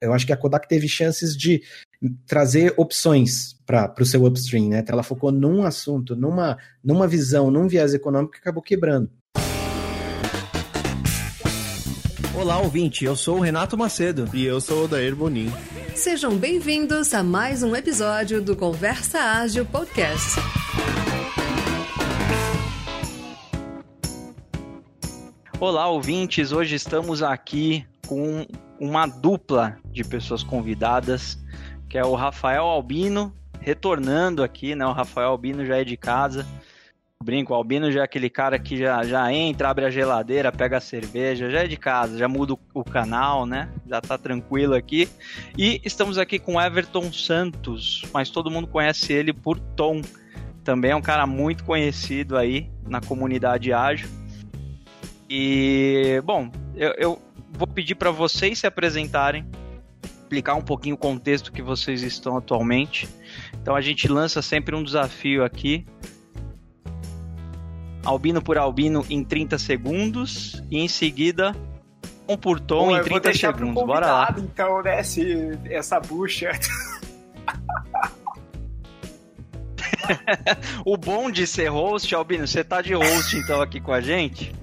eu acho que a Kodak teve chances de trazer opções para o seu upstream, né? Ela focou num assunto, numa, numa visão, num viés econômico que acabou quebrando. Olá, ouvinte, eu sou o Renato Macedo. E eu sou o Dair Bonin. Sejam bem-vindos a mais um episódio do Conversa Ágil Podcast. Olá, ouvintes, hoje estamos aqui com uma dupla de pessoas convidadas, que é o Rafael Albino, retornando aqui, né? O Rafael Albino já é de casa. Brinco, o Albino já é aquele cara que já, já entra, abre a geladeira, pega a cerveja, já é de casa, já muda o, canal, né? Já tá tranquilo aqui. E estamos aqui com Everton Santos, mas todo mundo conhece ele por Tom. Também é um cara muito conhecido aí na comunidade ágil. E, bom, eu, eu vou pedir para vocês se apresentarem, explicar um pouquinho o contexto que vocês estão atualmente. Então a gente lança sempre um desafio aqui. Albino por albino em 30 segundos e em seguida um por tom Pô, em 30 segundos. Bora lá. Então, né, esse, essa bucha. o bom de ser host, Albino, você tá de host então aqui com a gente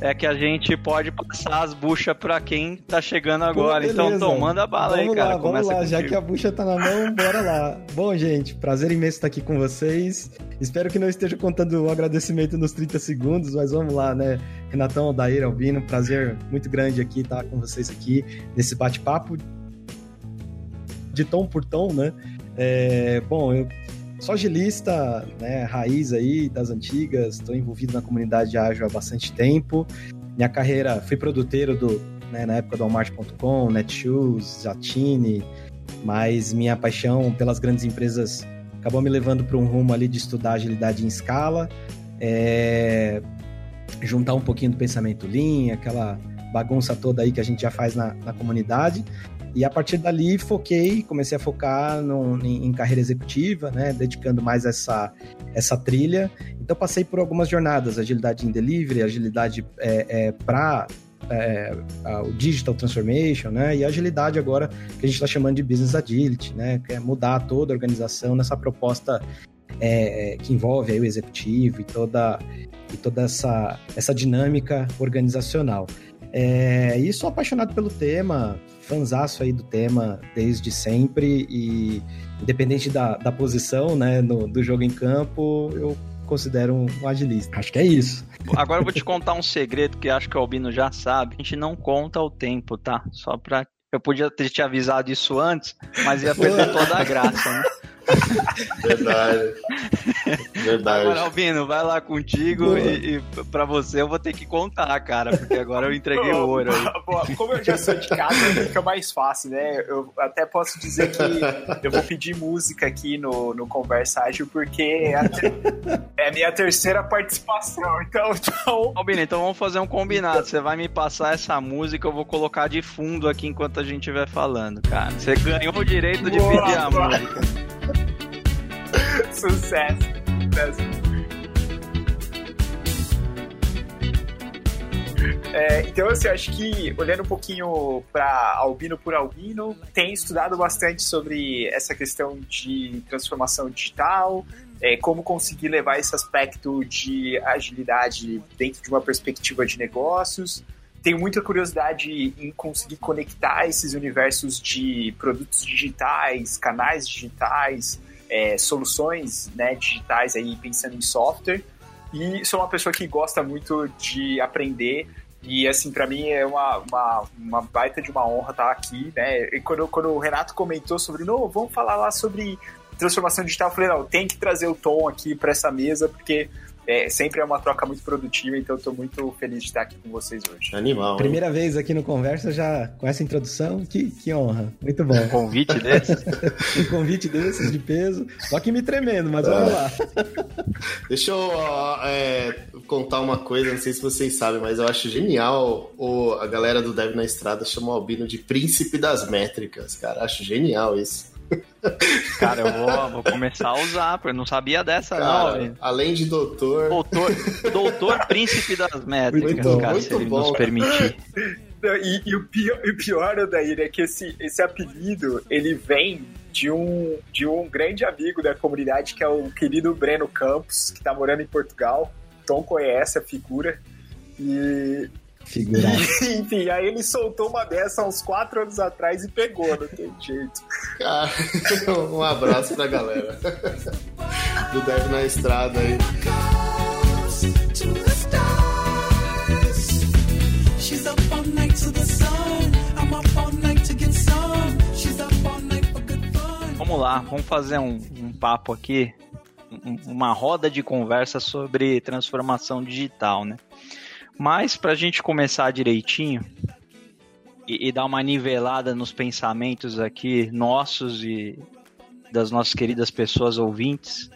é que a gente pode passar as buchas para quem tá chegando agora. Pô, então, Tom, manda bala vamos aí, cara. Lá, vamos lá, já que a bucha tá na mão, bora lá. Bom, gente, prazer imenso estar aqui com vocês. Espero que não esteja contando o agradecimento nos 30 segundos, mas vamos lá, né? Renatão, Daíra, Albino, prazer muito grande aqui estar com vocês aqui nesse bate-papo de tom por tom, né? É, bom, eu Sou agilista, né, raiz aí das antigas, estou envolvido na comunidade ágil há bastante tempo. Minha carreira, fui produteiro do, né, na época do Walmart.com, Netshoes, Zatini, mas minha paixão pelas grandes empresas acabou me levando para um rumo ali de estudar agilidade em escala, é, juntar um pouquinho do pensamento Lean, aquela bagunça toda aí que a gente já faz na, na comunidade. E a partir dali foquei, comecei a focar no, em, em, carreira executiva, né, dedicando mais essa, essa trilha. Então passei por algumas jornadas, agilidade em delivery, agilidade é, é, para é, o digital transformation, né, e agilidade agora que a gente está chamando de business agility, né, que é mudar toda a organização nessa proposta é, que envolve aí o executivo e toda e toda essa, essa dinâmica organizacional. É, e sou apaixonado pelo tema, fanzaço aí do tema desde sempre e independente da, da posição, né, no, do jogo em campo, eu considero um agilista. Acho que é isso. Agora eu vou te contar um segredo que acho que o Albino já sabe. A gente não conta o tempo, tá? Só pra. Eu podia ter te avisado isso antes, mas ia perder toda a graça, né? Verdade. Verdade. Agora, Albino, vai lá contigo e, e pra você eu vou ter que contar, cara, porque agora eu entreguei o ouro aí. Como eu já sou de casa, fica mais fácil, né? Eu até posso dizer que eu vou pedir música aqui no, no Conversa Ágil, porque é a, ter... é a minha terceira participação. Então, então. Albino, então vamos fazer um combinado. Você vai me passar essa música, eu vou colocar de fundo aqui enquanto a gente estiver falando, cara. Você ganhou o direito de boa, pedir a boa. música. Sucesso. Sucesso. É, então, assim, acho que olhando um pouquinho para Albino por Albino, tem estudado bastante sobre essa questão de transformação digital, é, como conseguir levar esse aspecto de agilidade dentro de uma perspectiva de negócios. Tenho muita curiosidade em conseguir conectar esses universos de produtos digitais, canais digitais, é, soluções né, digitais aí pensando em software. E sou uma pessoa que gosta muito de aprender. E assim, para mim é uma, uma, uma, baita de uma honra estar aqui, né? E quando, quando o Renato comentou sobre, não, vamos falar lá sobre transformação digital, eu falei, não, tem que trazer o Tom aqui para essa mesa, porque é, sempre é uma troca muito produtiva, então estou muito feliz de estar aqui com vocês hoje. Animal. Primeira vez aqui no Conversa, já com essa introdução, que, que honra. Muito bom. Um convite desses? um convite desses de peso. Só que me tremendo, mas vamos lá. Deixa eu é, contar uma coisa, não sei se vocês sabem, mas eu acho genial o, a galera do Dev na Estrada chamar o Albino de príncipe das métricas, cara. Acho genial isso. Cara, eu vou, vou começar a usar, porque eu não sabia dessa, cara, não. Além de doutor. Doutor, doutor príncipe das métricas, muito, cara, muito se ele bom. nos permitir. E, e, o pior, e o pior, Odair, é que esse, esse apelido, ele vem de um, de um grande amigo da comunidade, que é o querido Breno Campos, que tá morando em Portugal. Tom conhece a figura. E, Figura. Enfim, aí ele soltou uma dessa uns quatro anos atrás e pegou, não tem jeito. Cara, um abraço pra galera do Dev na Estrada aí. Vamos lá, vamos fazer um, um papo aqui, um, uma roda de conversa sobre transformação digital, né? Mas para a gente começar direitinho e, e, dar uma nivelada nos pensamentos aqui nossos e das nossas queridas pessoas ouvintes,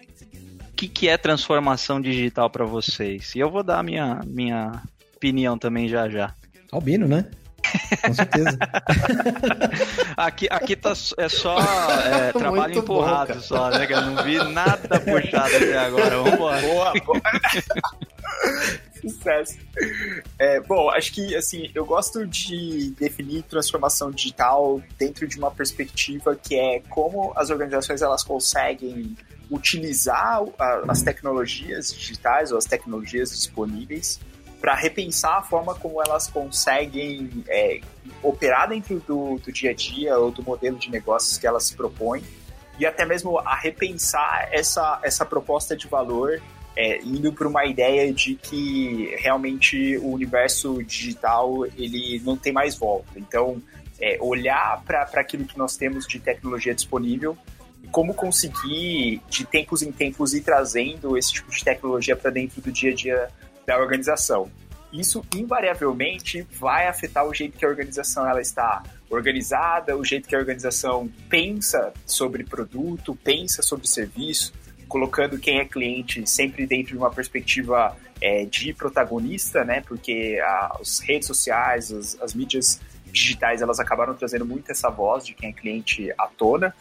o que, que é transformação digital para vocês? E eu vou dar a minha, minha opinião também já já. Albino, né? Com certeza. aqui, aqui tá, é só é, trabalho Muito empurrado bom, só, né? Eu não vi nada puxado até agora. Vambora. Boa, boa. Sucesso. É, bom, acho que assim, eu gosto de definir transformação digital dentro de uma perspectiva que é como as organizações elas conseguem utilizar as tecnologias digitais ou as tecnologias disponíveis para repensar a forma como elas conseguem é, operar dentro do, do dia a dia ou do modelo de negócios que elas se propõem e até mesmo a repensar essa, essa proposta de valor é, indo para uma ideia de que realmente o universo digital ele não tem mais volta. Então, é, olhar para aquilo que nós temos de tecnologia disponível e como conseguir, de tempos em tempos, ir trazendo esse tipo de tecnologia para dentro do dia a dia da organização. Isso invariavelmente vai afetar o jeito que a organização ela está organizada, o jeito que a organização pensa sobre produto, pensa sobre serviço, colocando quem é cliente sempre dentro de uma perspectiva é, de protagonista, né? Porque a, as redes sociais, as, as, mídias digitais, elas acabaram trazendo muito essa voz de quem é cliente à tona.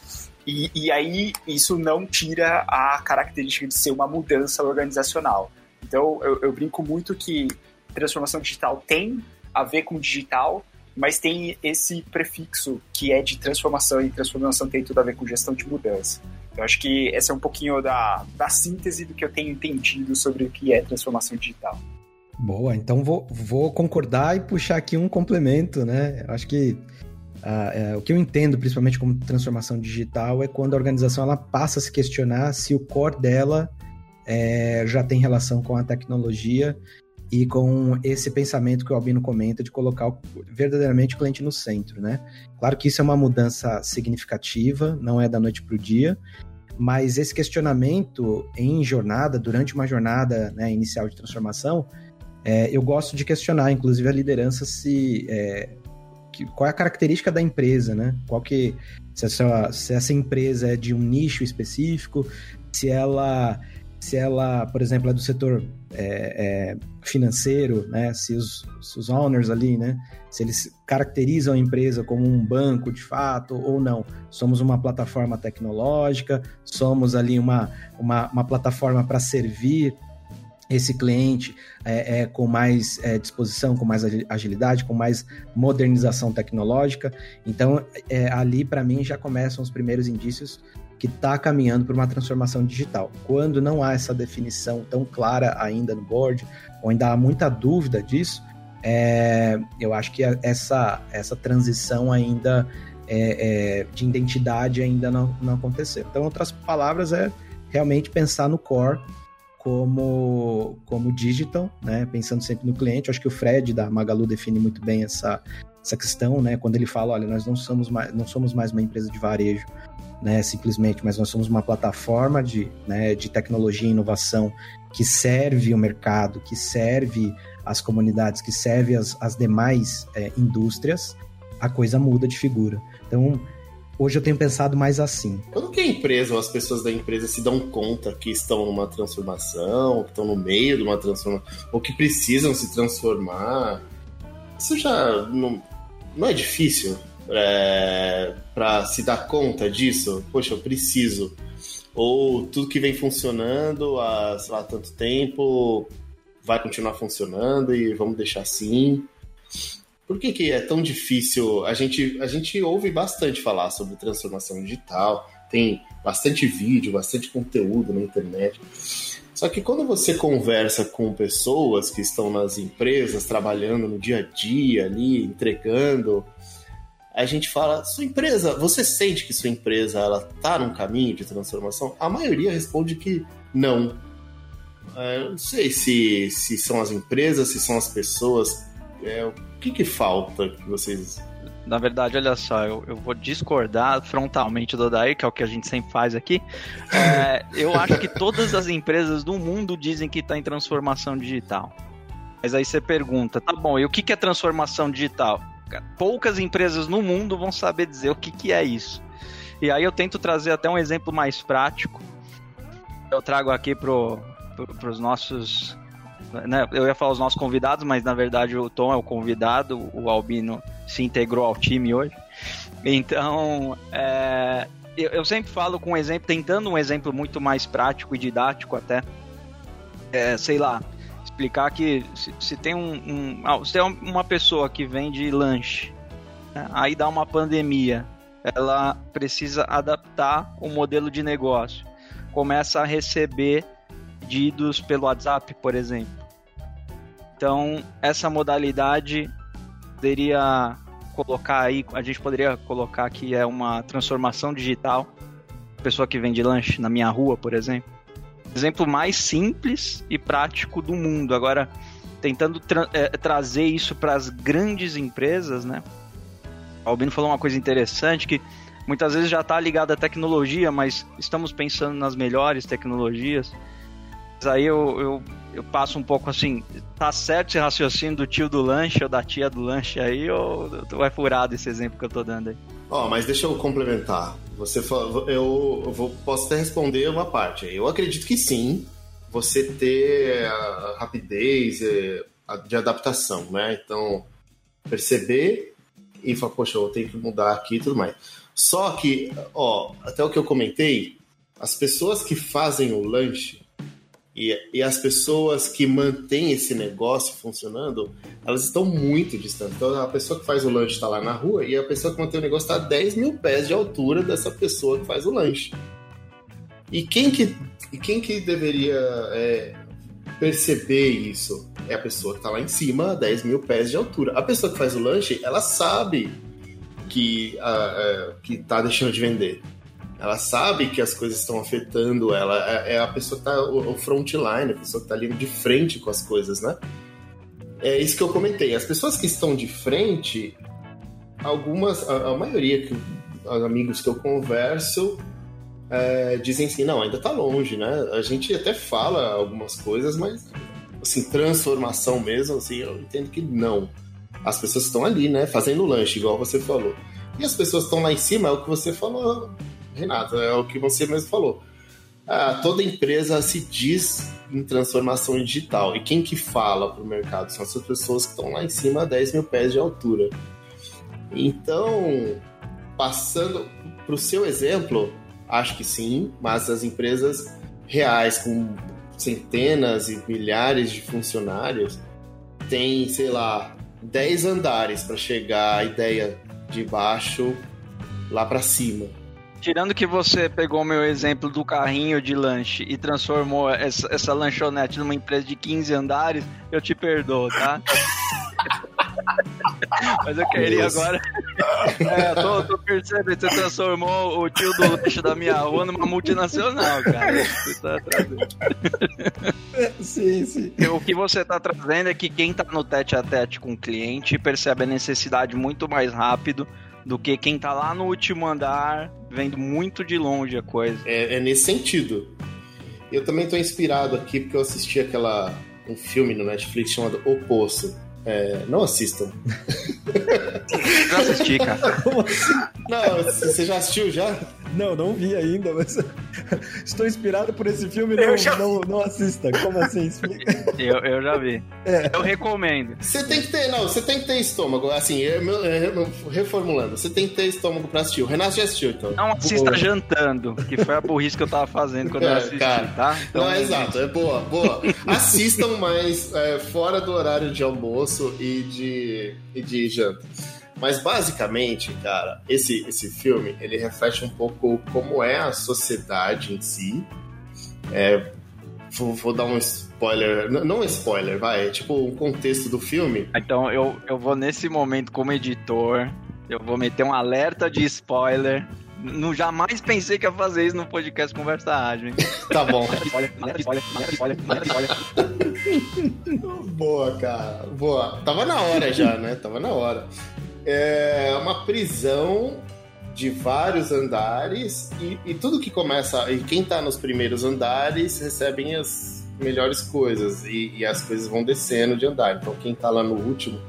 E, e aí isso não tira a característica de ser uma mudança organizacional. Então eu, eu brinco muito que transformação digital tem a ver com digital, mas tem esse prefixo que é de transformação, e transformação tem tudo a ver com gestão de mudança. Eu acho que essa é um pouquinho da, da síntese do que eu tenho entendido sobre o que é transformação digital. Boa, então vou, vou concordar e puxar aqui um complemento, né? Acho que uh, é, o que eu entendo principalmente como transformação digital é quando a organização ela passa a se questionar se o core dela é, já tem relação com a tecnologia e com esse pensamento que o Albino comenta de colocar verdadeiramente o cliente no centro, né? Claro que isso é uma mudança significativa, não é da noite para o dia, mas esse questionamento em jornada, durante uma jornada né, inicial de transformação, é, eu gosto de questionar, inclusive, a liderança se é, que, qual é a característica da empresa, né? Qual que se essa, se essa empresa é de um nicho específico, se ela se ela, por exemplo, é do setor é, é, financeiro, né? Se os, se os owners ali, né? Se eles caracterizam a empresa como um banco de fato ou não. Somos uma plataforma tecnológica, somos ali uma, uma, uma plataforma para servir esse cliente é, é, com mais é, disposição, com mais agilidade, com mais modernização tecnológica. Então, é, ali para mim já começam os primeiros indícios que está caminhando para uma transformação digital. Quando não há essa definição tão clara ainda no board, ou ainda há muita dúvida disso, é, eu acho que essa, essa transição ainda é, é, de identidade ainda não, não aconteceu. Então, outras palavras, é realmente pensar no core como, como digital, né? Pensando sempre no cliente. Eu acho que o Fred da Magalu define muito bem essa, essa questão, né? Quando ele fala, olha, nós não somos mais, não somos mais uma empresa de varejo, né, simplesmente, mas nós somos uma plataforma de, né, de tecnologia e inovação que serve o mercado, que serve as comunidades, que serve as, as demais é, indústrias, a coisa muda de figura. Então, hoje eu tenho pensado mais assim. Quando que a empresa ou as pessoas da empresa se dão conta que estão numa transformação, que estão no meio de uma transformação, ou que precisam se transformar, isso já não, não é difícil? é, para se dar conta disso? Poxa, eu preciso. Ou tudo que vem funcionando há, sei lá, tanto tempo vai continuar funcionando e vamos deixar assim. Por que, que é tão difícil? A gente, a gente ouve bastante falar sobre transformação digital, tem bastante vídeo, bastante conteúdo na internet. Só que quando você conversa com pessoas que estão nas empresas, trabalhando no dia a dia ali, entregando, a gente fala, sua empresa, você sente que sua empresa ela tá num caminho de transformação? A maioria responde que não. É, eu não sei se, se são as empresas, se são as pessoas. É, o que, que falta que vocês. Na verdade, olha só, eu, eu vou discordar frontalmente do Daí, que é o que a gente sempre faz aqui. É, eu acho que todas as empresas do mundo dizem que está em transformação digital. Mas aí você pergunta, tá bom, e o que, é transformação digital? Poucas empresas no mundo vão saber dizer o que, que é isso. E aí eu tento trazer até um exemplo mais prático. Eu trago aqui pro, para os nossos. Né, eu ia falar os nossos convidados, mas na verdade o Tom é o convidado, o Albino se integrou ao time hoje. Então, é, eu, eu, sempre falo com um exemplo, tentando um exemplo muito mais prático e didático até. É, sei lá, explicar que se, se tem um, um ah, se tem uma pessoa que vende lanche, né, aí dá uma pandemia, ela precisa adaptar o modelo de negócio, começa a receber pedidos pelo WhatsApp, por exemplo. Então, essa modalidade poderia colocar aí, a gente poderia colocar que é uma transformação digital. Pessoa que vende lanche na minha rua, por exemplo. Exemplo mais simples e prático do mundo. Agora, tentando tra é, trazer isso para as grandes empresas, né? O Albino falou uma coisa interessante que muitas vezes já está ligado à tecnologia, mas estamos pensando nas melhores tecnologias aí eu, eu, eu, passo um pouco assim, tá certo esse raciocínio do tio do lanche ou da tia do lanche aí, ou vai furado esse exemplo que eu tô dando aí? Ó, oh, mas deixa eu complementar. Você eu, eu vou, posso até responder uma parte. Eu acredito que sim, você ter a rapidez eh, de adaptação, né? Então, perceber e falar, poxa, eu tenho que mudar aqui e tudo mais. Só que, ó, até o que eu comentei, as pessoas que fazem o lanche, e, e as pessoas que mantêm esse negócio funcionando, elas estão muito distantes. Então, a pessoa que faz o lanche está lá na rua e a pessoa que mantém o negócio está a 10 mil pés de altura dessa pessoa que faz o lanche. E quem que, e quem que deveria é, perceber isso? É a pessoa que está lá em cima, a 10 mil pés de altura. A pessoa que faz o lanche, ela sabe que, a, a, que tá deixando de vender. Ela sabe que as coisas estão afetando ela. É, é a pessoa que tá, o frontline, a pessoa que tá ali de frente com as coisas, né? É isso que eu comentei. As pessoas que estão de frente, algumas, a, a maioria, que, os amigos que eu converso, é, dizem assim, não, ainda tá longe, né? A gente até fala algumas coisas, mas, assim, transformação mesmo, assim, eu entendo que não. As pessoas estão ali, né, fazendo lanche, igual você falou. E as pessoas estão lá em cima, é o que você falou, Renato, é o que você mesmo falou. Ah, toda empresa se diz em transformação digital. E quem que fala para o mercado? São essas pessoas que estão lá em cima a 10 mil pés de altura. Então, passando para o seu exemplo, acho que sim, mas as empresas reais com centenas e milhares de funcionários têm, sei lá, 10 andares para chegar a ideia de baixo lá para cima. Tirando que você pegou o meu exemplo do carrinho de lanche e transformou essa, essa lanchonete numa empresa de 15 andares, eu te perdoo, tá? Mas eu queria Isso. agora. É, tô, tô percebendo, você transformou o tio do lanche da minha rua numa multinacional, cara. Você tá trazendo. Sim, sim. O que você tá trazendo é que quem tá no tete a tete com o cliente percebe a necessidade muito mais rápido do que quem tá lá no último andar vendo muito de longe a coisa. É, é nesse sentido. Eu também tô inspirado aqui porque eu assisti aquela um filme no Netflix chamado O Poço. É, não assistam. Já assisti, cara. Não, você já assistiu já? Não, não vi ainda, mas estou inspirado por esse filme. Não, já... não, não assista. Como assim? Explica. Eu, eu já vi. É. Eu recomendo. Você tem que ter, não, você tem que ter estômago. Assim, eu, eu, reformulando, você tem que ter estômago pra assistir. O Renato já assistiu, então. Não assista boa. jantando, que foi a burrice que eu tava fazendo quando é, eu assisti, cara, tá? Então, não, é exato, é boa, boa. Assistam mais é, fora do horário de almoço e de, e de janta. Mas basicamente, cara, esse, esse filme ele reflete um pouco como é a sociedade em si. É, vou, vou, dar um spoiler, não spoiler, vai, é tipo um contexto do filme. Então eu, eu vou nesse momento como editor, eu vou meter um alerta de spoiler. Não jamais pensei que ia fazer isso no podcast Conversa Ágil. tá bom. Boa, cara. Boa. Tava na hora já, né? Tava na hora é uma prisão de vários andares e, e tudo que começa. E quem está nos primeiros andares recebem as melhores coisas e, e, as coisas vão descendo de andar. Então quem está lá no último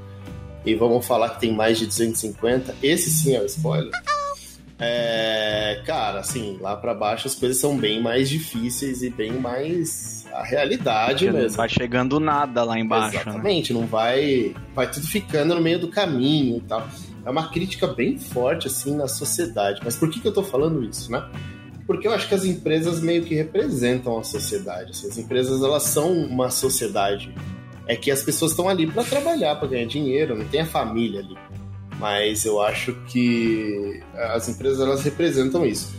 e vamos falar que tem mais de 250, esse sim é o spoiler. É, cara, assim, lá para baixo as coisas são bem mais difíceis e bem mais a realidade Porque mesmo. Não vai chegando nada lá embaixo. Né? Exatamente, né? não vai. Vai tudo ficando no meio do caminho e tal. É uma crítica bem forte, assim, na sociedade. Mas por que, que eu tô falando isso, né? Porque eu acho que as empresas meio que representam a sociedade. Assim, as empresas, elas são uma sociedade. É que as pessoas estão ali para trabalhar, para ganhar dinheiro, não tem a família ali. Mas eu acho que as empresas, elas representam isso.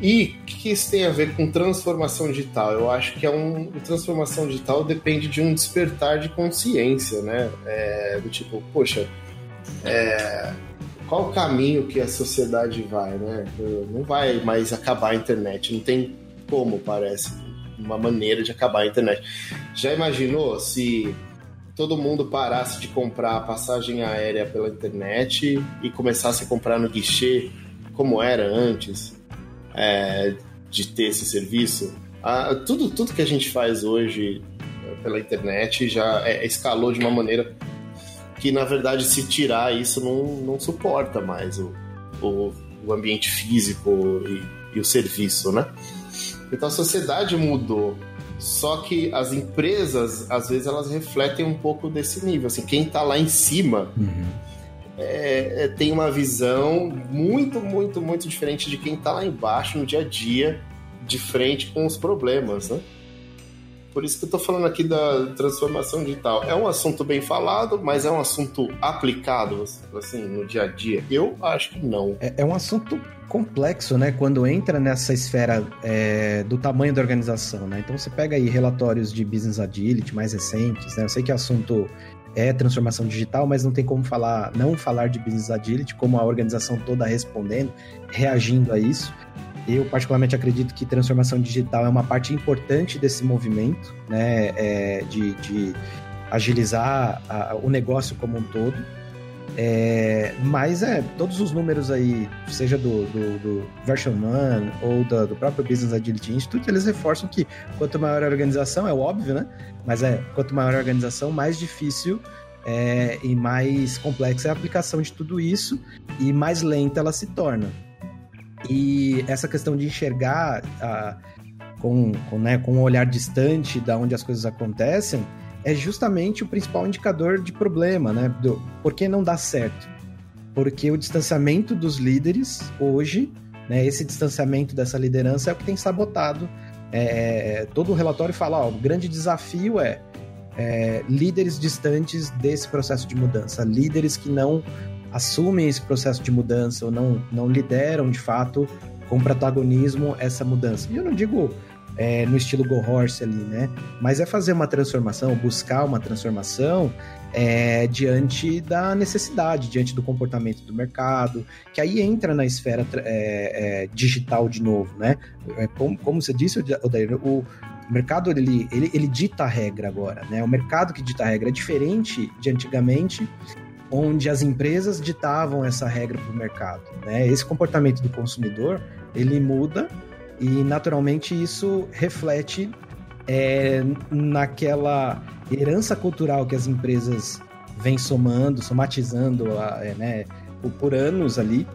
E o que isso tem a ver com transformação digital? Eu acho que é um transformação digital depende de um despertar de consciência, né? É, do tipo, poxa, é, qual o caminho que a sociedade vai, né? Não vai mais acabar a internet, não tem como, parece, uma maneira de acabar a internet. Já imaginou se todo mundo parasse de comprar passagem aérea pela internet e começasse a comprar no guichê como era antes? é, de ter esse serviço. Ah, tudo, tudo que a gente faz hoje é, pela internet já é, escalou de uma maneira que, na verdade, se tirar isso não, não suporta mais o, o, o ambiente físico e, e o serviço, né? Então a sociedade mudou. Só que as empresas, às vezes, elas refletem um pouco desse nível. Assim, quem está lá em cima uhum é, é, tem uma visão muito, muito, muito diferente de quem está lá embaixo no dia a dia, de frente com os problemas, né? Por isso que eu estou falando aqui da transformação digital. É um assunto bem falado, mas é um assunto aplicado, assim, no dia a dia? Eu acho que não. É, é um assunto complexo, né? Quando entra nessa esfera é, do tamanho da organização, né? Então você pega aí relatórios de business agility mais recentes, né? Eu sei que é assunto é transformação digital, mas não tem como falar, não falar de business agility, como a organização toda respondendo, reagindo a isso. Eu particularmente acredito que transformação digital é uma parte importante desse movimento, né, é, de, de, agilizar a, o negócio como um todo. É, mas é, todos os números aí, seja do, do, do Version One ou do, do, próprio Business Agility Institute, eles reforçam que quanto maior a organização, é óbvio, né? Mas é, quanto maior a organização, mais difícil é, e mais complexa é a aplicação de tudo isso e mais lenta ela se torna. E essa questão de enxergar a, com, com, né, com um olhar distante da onde as coisas acontecem, é justamente o principal indicador de problema, né? Do, por que não dá certo? Porque o distanciamento dos líderes hoje, né, esse distanciamento dessa liderança é o que tem sabotado. É, todo o relatório fala, ó, o grande desafio é, é líderes distantes desse processo de mudança, líderes que não assumem esse processo de mudança ou não, não lideram de fato com protagonismo essa mudança. E eu não digo é, no estilo Go Horse ali, né? Mas é fazer uma transformação, buscar uma transformação é, diante da necessidade, diante do comportamento do mercado, que aí entra na esfera é, é digital de novo, né? É, como, como você disse, Odair, o mercado ele, ele, ele dita a regra agora, né? O mercado que dita a regra é diferente de antigamente, onde as empresas ditavam essa regra para o mercado. Né? Esse comportamento do consumidor ele muda e naturalmente isso reflete é, naquela herança cultural que as empresas vêm somando, somatizando é, né, por, anos ali.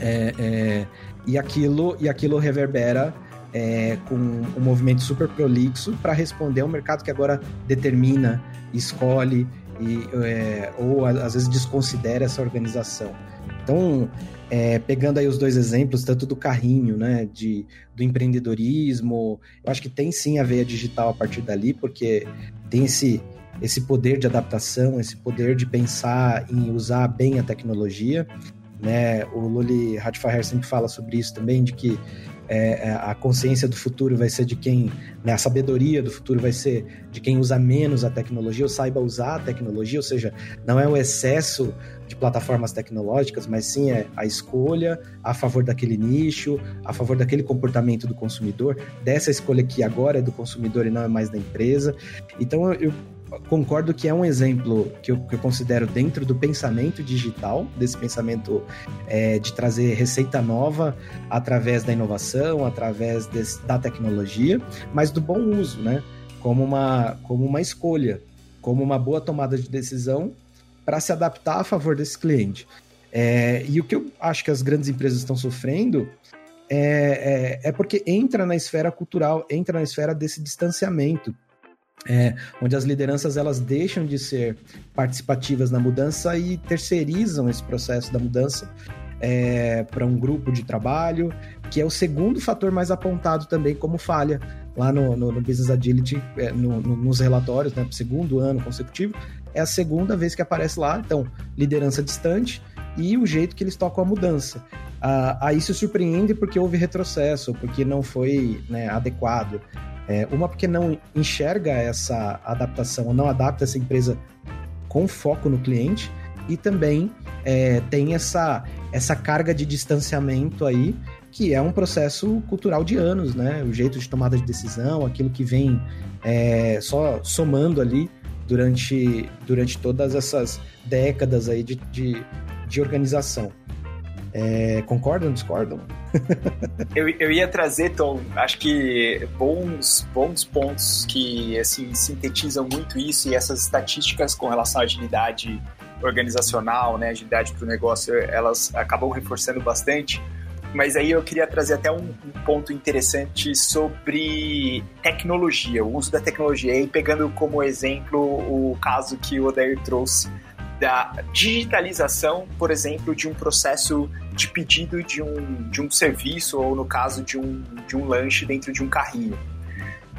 É, é, e, aquilo, e aquilo reverbera é, com um movimento super prolixo para responder a um mercado que agora determina, escolhe e, é, ou às vezes desconsidera essa organização. Então, é, pegando aí os dois exemplos, tanto do carrinho, né, de, do empreendedorismo, eu acho que tem sim a veia digital a partir dali, porque tem esse, esse poder de adaptação, esse poder de pensar em usar bem a tecnologia. Né? O Luli Hatfaher sempre fala sobre isso também, de que é, é, a consciência do futuro vai ser de quem, né, a sabedoria do futuro vai ser de quem usa menos a tecnologia ou saiba usar a tecnologia, ou seja, não é o excesso de plataformas tecnológicas, mas sim é a escolha a favor daquele nicho, a favor daquele comportamento do consumidor, dessa escolha que agora é do consumidor e não é mais da empresa. Então eu, concordo que é um exemplo que eu, que eu, considero dentro do pensamento digital, desse pensamento é, de trazer receita nova através da inovação, através desse, da tecnologia, mas do bom uso, né? Como uma, como uma escolha, como uma boa tomada de decisão para se adaptar a favor desse cliente. É, e o que eu acho que as grandes empresas estão sofrendo é, é, é porque entra na esfera cultural, entra na esfera desse distanciamento é, onde as lideranças elas deixam de ser participativas na mudança e terceirizam esse processo da mudança é, para um grupo de trabalho, que é o segundo fator mais apontado também como falha lá no, no, no Business Agility, é, no, nos relatórios, né, segundo ano consecutivo, é a segunda vez que aparece lá. Então, liderança distante e o jeito que eles tocam a mudança. Ah, aí se surpreende porque houve retrocesso, porque não foi né, adequado. É, uma porque não enxerga essa adaptação, ou não adapta essa empresa com foco no cliente, e também é, tem essa, essa carga de distanciamento aí, que é um processo cultural de anos, né? O jeito de tomada de decisão, aquilo que vem é, só somando ali durante, durante todas essas décadas aí de, de, de organização. É, concordam, discordam? eu, eu ia trazer, Tom, acho que bons, bons pontos que assim sintetizam muito isso e essas estatísticas com relação à agilidade organizacional, né, agilidade para o negócio, elas acabam reforçando bastante. Mas aí eu queria trazer até um, um, ponto interessante sobre tecnologia, o uso da tecnologia. E pegando como exemplo o caso que o Odair trouxe da digitalização, por exemplo, de um processo de pedido de um, de um serviço, ou no caso de um, de um lanche dentro de um carrinho.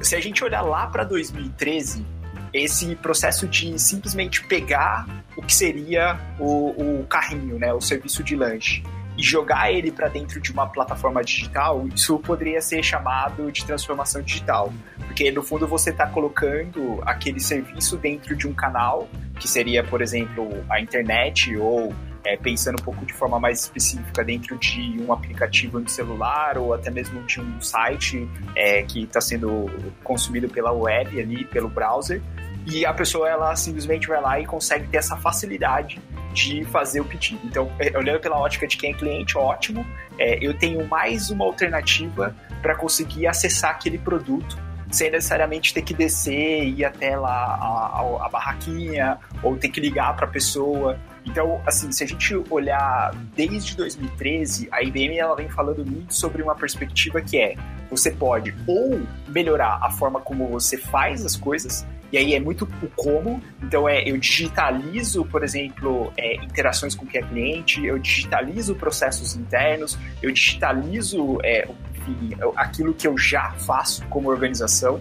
Se a gente olhar lá para 2013, esse processo de simplesmente pegar o que seria o, o carrinho, né, o serviço de lanche, e jogar ele para dentro de uma plataforma digital, isso poderia ser chamado de transformação digital. Porque no fundo você está colocando aquele serviço dentro de um canal, que seria, por exemplo, a internet, ou é, pensando um pouco de forma mais específica dentro de um aplicativo no celular, ou até mesmo de um site é, que está sendo consumido pela web ali, pelo browser e a pessoa ela simplesmente vai lá e consegue ter essa facilidade de fazer o pedido. Então, é, olhando pela ótica de quem é cliente, ótimo, é, eu tenho mais uma alternativa para conseguir acessar aquele produto sem necessariamente ter que descer e ir até lá a, a, a barraquinha ou ter que ligar para a pessoa. Então, assim, se a gente olhar desde 2013, a IBM ela vem falando muito sobre uma perspectiva que é você pode ou melhorar a forma como você faz as coisas e aí é muito o como. Então é eu digitalizo, por exemplo, é, interações com quem é cliente, eu digitalizo processos internos, eu digitalizo é, enfim, aquilo que eu já faço como organização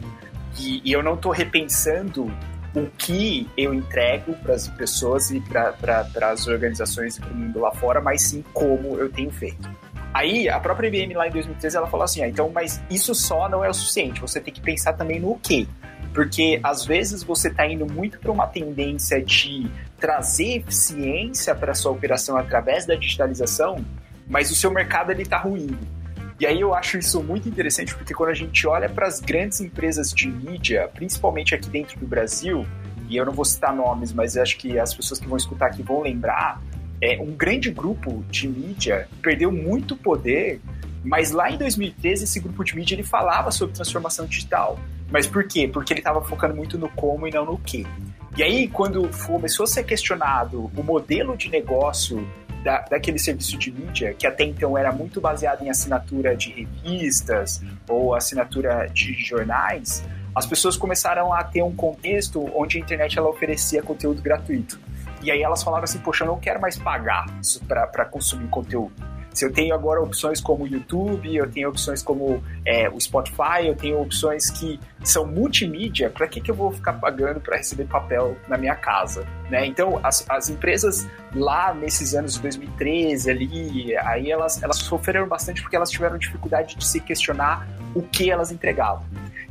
e, e eu não estou repensando o que eu entrego para as pessoas e para as organizações e para o mundo lá fora, mas sim como eu tenho feito. Aí, a própria IBM lá em 2013, ela falou assim, ah, então, mas isso só não é o suficiente, você tem que pensar também no quê? Porque às vezes você está indo muito para uma tendência de trazer eficiência para sua operação através da digitalização, mas o seu mercado ele está ruindo. E aí eu acho isso muito interessante porque quando a gente olha para as grandes empresas de mídia, principalmente aqui dentro do Brasil, e eu não vou citar nomes, mas acho que as pessoas que vão escutar aqui vão lembrar, é, um grande grupo de mídia perdeu muito poder, mas lá em 2013 esse grupo de mídia ele falava sobre transformação digital. Mas por quê? Porque ele estava focando muito no como e não no que. E aí, quando começou a ser questionado o modelo de negócio da, daquele serviço de mídia, que até então era muito baseado em assinatura de revistas ou assinatura de jornais, as pessoas começaram a ter um contexto onde a internet ela oferecia conteúdo gratuito. E aí elas falaram assim, poxa, eu não quero mais pagar para consumir conteúdo. Se eu tenho agora opções como o YouTube, eu tenho opções como é, o Spotify, eu tenho opções que são multimídia, para que, que eu vou ficar pagando para receber papel na minha casa? Né? Então, as, as empresas lá nesses anos de 2013 ali, aí elas, elas sofreram bastante porque elas tiveram dificuldade de se questionar o que elas entregavam.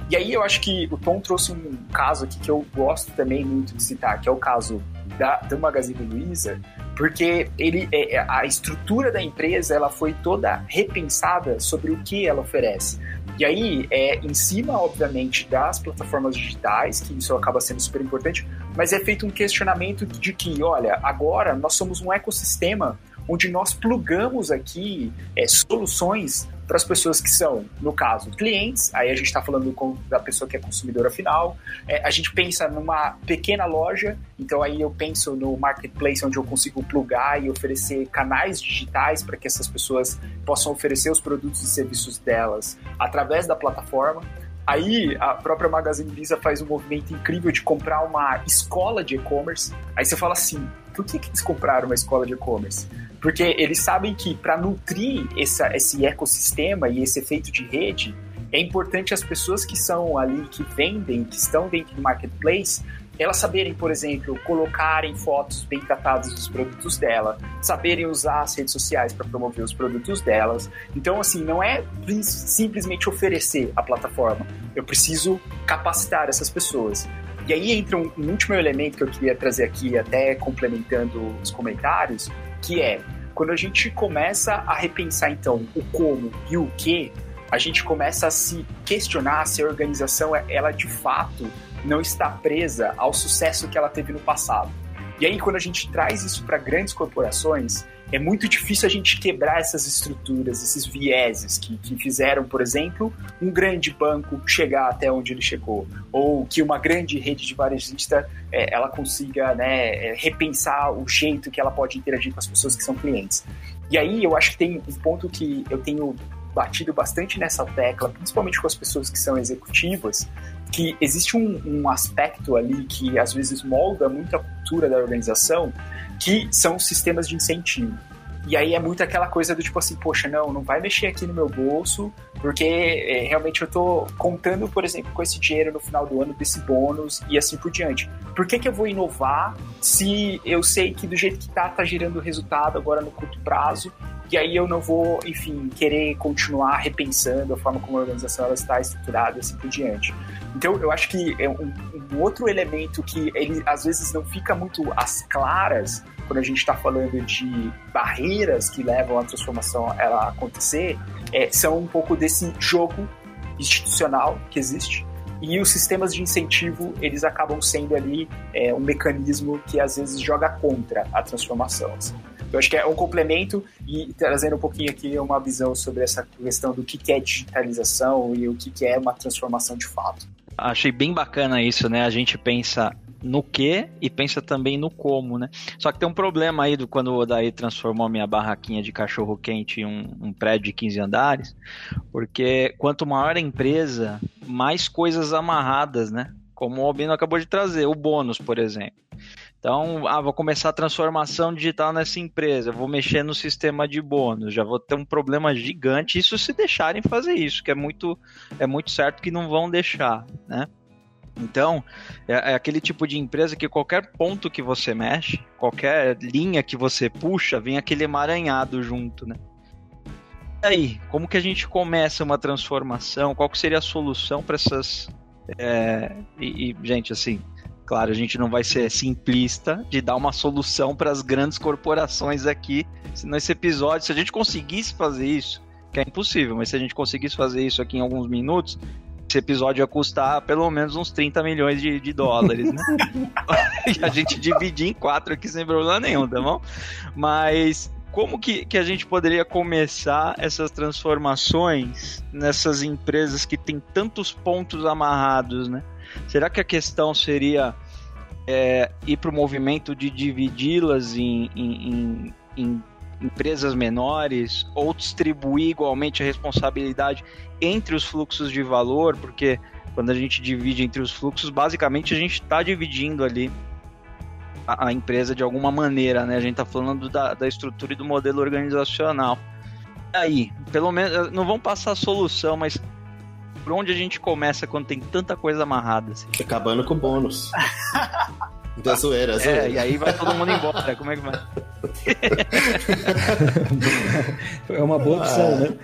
E aí eu acho que o Tom trouxe um caso aqui que eu gosto também muito de citar, que é o caso da, do Magazine Luiza, porque ele, é, é, a estrutura da empresa ela foi toda repensada sobre o que ela oferece. E aí, é, em cima, obviamente, das plataformas digitais, que isso acaba sendo super importante, mas é feito um questionamento de que, olha, agora nós somos um ecossistema onde nós plugamos aqui é, soluções para as pessoas que são, no caso, clientes, aí a gente está falando com, da pessoa que é consumidora final, é, a gente pensa numa pequena loja, então aí eu penso no marketplace onde eu consigo plugar e oferecer canais digitais para que essas pessoas possam oferecer os produtos e serviços delas através da plataforma. Aí a própria Magazine Luiza faz um movimento incrível de comprar uma escola de e-commerce. Aí você fala assim, por que, que eles compraram uma escola de e-commerce? Porque eles sabem que para nutrir essa, esse ecossistema e esse efeito de rede, é importante as pessoas que são ali, que vendem, que estão dentro do marketplace, elas saberem, por exemplo, colocarem fotos bem tratadas dos produtos dela, saberem usar as redes sociais para promover os produtos delas. Então, assim, não é simplesmente oferecer a plataforma, eu preciso capacitar essas pessoas. E aí entra um, um último elemento que eu queria trazer aqui, até complementando os comentários, que é quando a gente começa a repensar então o como e o que, a gente começa a se questionar se a organização ela de fato não está presa ao sucesso que ela teve no passado. E aí quando a gente traz isso para grandes corporações, é muito difícil a gente quebrar essas estruturas, esses vieses que, que fizeram, por exemplo, um grande banco chegar até onde ele chegou, ou que uma grande rede de varejista é, ela consiga né, é, repensar o jeito que ela pode interagir com as pessoas que são clientes. E aí eu acho que tem um ponto que eu tenho batido bastante nessa tecla, principalmente com as pessoas que são executivas, que existe um, um aspecto ali que às vezes molda muito a cultura da organização, que são sistemas de incentivo. E aí é muito aquela coisa do tipo assim, poxa, não, não vai mexer aqui no meu bolso, porque é, realmente eu tô contando, por exemplo, com esse dinheiro no final do ano, desse bônus e assim por diante. Por que, que eu vou inovar se eu sei que do jeito que tá, tá gerando resultado agora no curto prazo e aí eu não vou, enfim, querer continuar repensando a forma como a organização ela está estruturada e assim por diante. Então, eu acho que é um, um outro elemento que ele às vezes não fica muito às claras quando a gente está falando de barreiras que levam a transformação ela acontecer, é, são um pouco desse jogo institucional que existe e os sistemas de incentivo eles acabam sendo ali é, um mecanismo que às vezes joga contra a transformação. Assim. Eu acho que é um complemento e trazendo um pouquinho aqui uma visão sobre essa questão do que é digitalização e o que é uma transformação de fato. Achei bem bacana isso, né? A gente pensa no que e pensa também no como, né? Só que tem um problema aí do quando o Odaí transformou minha barraquinha de cachorro quente em um, um, prédio de 15 andares, porque quanto maior a empresa, mais coisas amarradas, né? Como o Albino acabou de trazer, o bônus, por exemplo. Então, ah, vou começar a transformação digital nessa empresa, vou mexer no sistema de bônus, já vou ter um problema gigante. Isso se deixarem fazer isso, que é muito, é muito certo que não vão deixar, né? Então, é, é, aquele tipo de empresa que qualquer ponto que você mexe, qualquer linha que você puxa, vem aquele emaranhado junto, né? E aí, como que a gente começa uma transformação? Qual que seria a solução para essas... É, e, e, gente, assim, Claro, a gente não vai ser simplista de dar uma solução para as grandes corporações aqui nesse episódio. Se a gente conseguisse fazer isso, que é impossível, mas se a gente conseguisse fazer isso aqui em alguns minutos, esse episódio ia custar pelo menos uns 30 milhões de, de dólares, né? e a gente dividir em quatro aqui sem problema nenhum, tá bom? Mas como que, que a gente poderia começar essas transformações nessas empresas que têm tantos pontos amarrados, né? Será que a questão seria é, ir para o movimento de dividi-las em, em, em, em empresas menores ou distribuir igualmente a responsabilidade entre os fluxos de valor, porque quando a gente divide entre os fluxos, basicamente a gente está dividindo ali a, a, empresa de alguma maneira, né? A gente está falando da, da estrutura e do modelo organizacional. E aí, pelo menos, não vão passar a solução, mas por onde a gente começa quando tem tanta coisa amarrada? Assim? Acabando com o bônus. Da zoeira, é, zoeira. É, e aí vai todo mundo embora. Como é que vai? é uma boa opção, ah, né?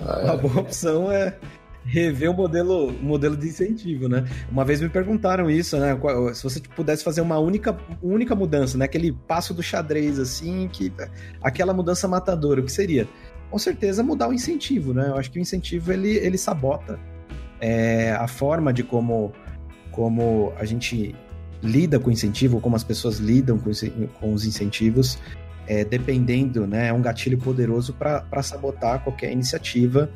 Ah, uma boa opção é rever o modelo, modelo de incentivo, né? Uma vez me perguntaram isso, né? Se você pudesse fazer uma única, única mudança, né? Aquele passo do xadrez, assim, que aquela mudança matadora, o que seria? Com certeza mudar o incentivo, né? Eu acho que o incentivo ele, ele sabota é, a forma de como, como a gente lida com o incentivo, como as pessoas lidam com, com os incentivos, é, dependendo, né? É um gatilho poderoso para sabotar qualquer iniciativa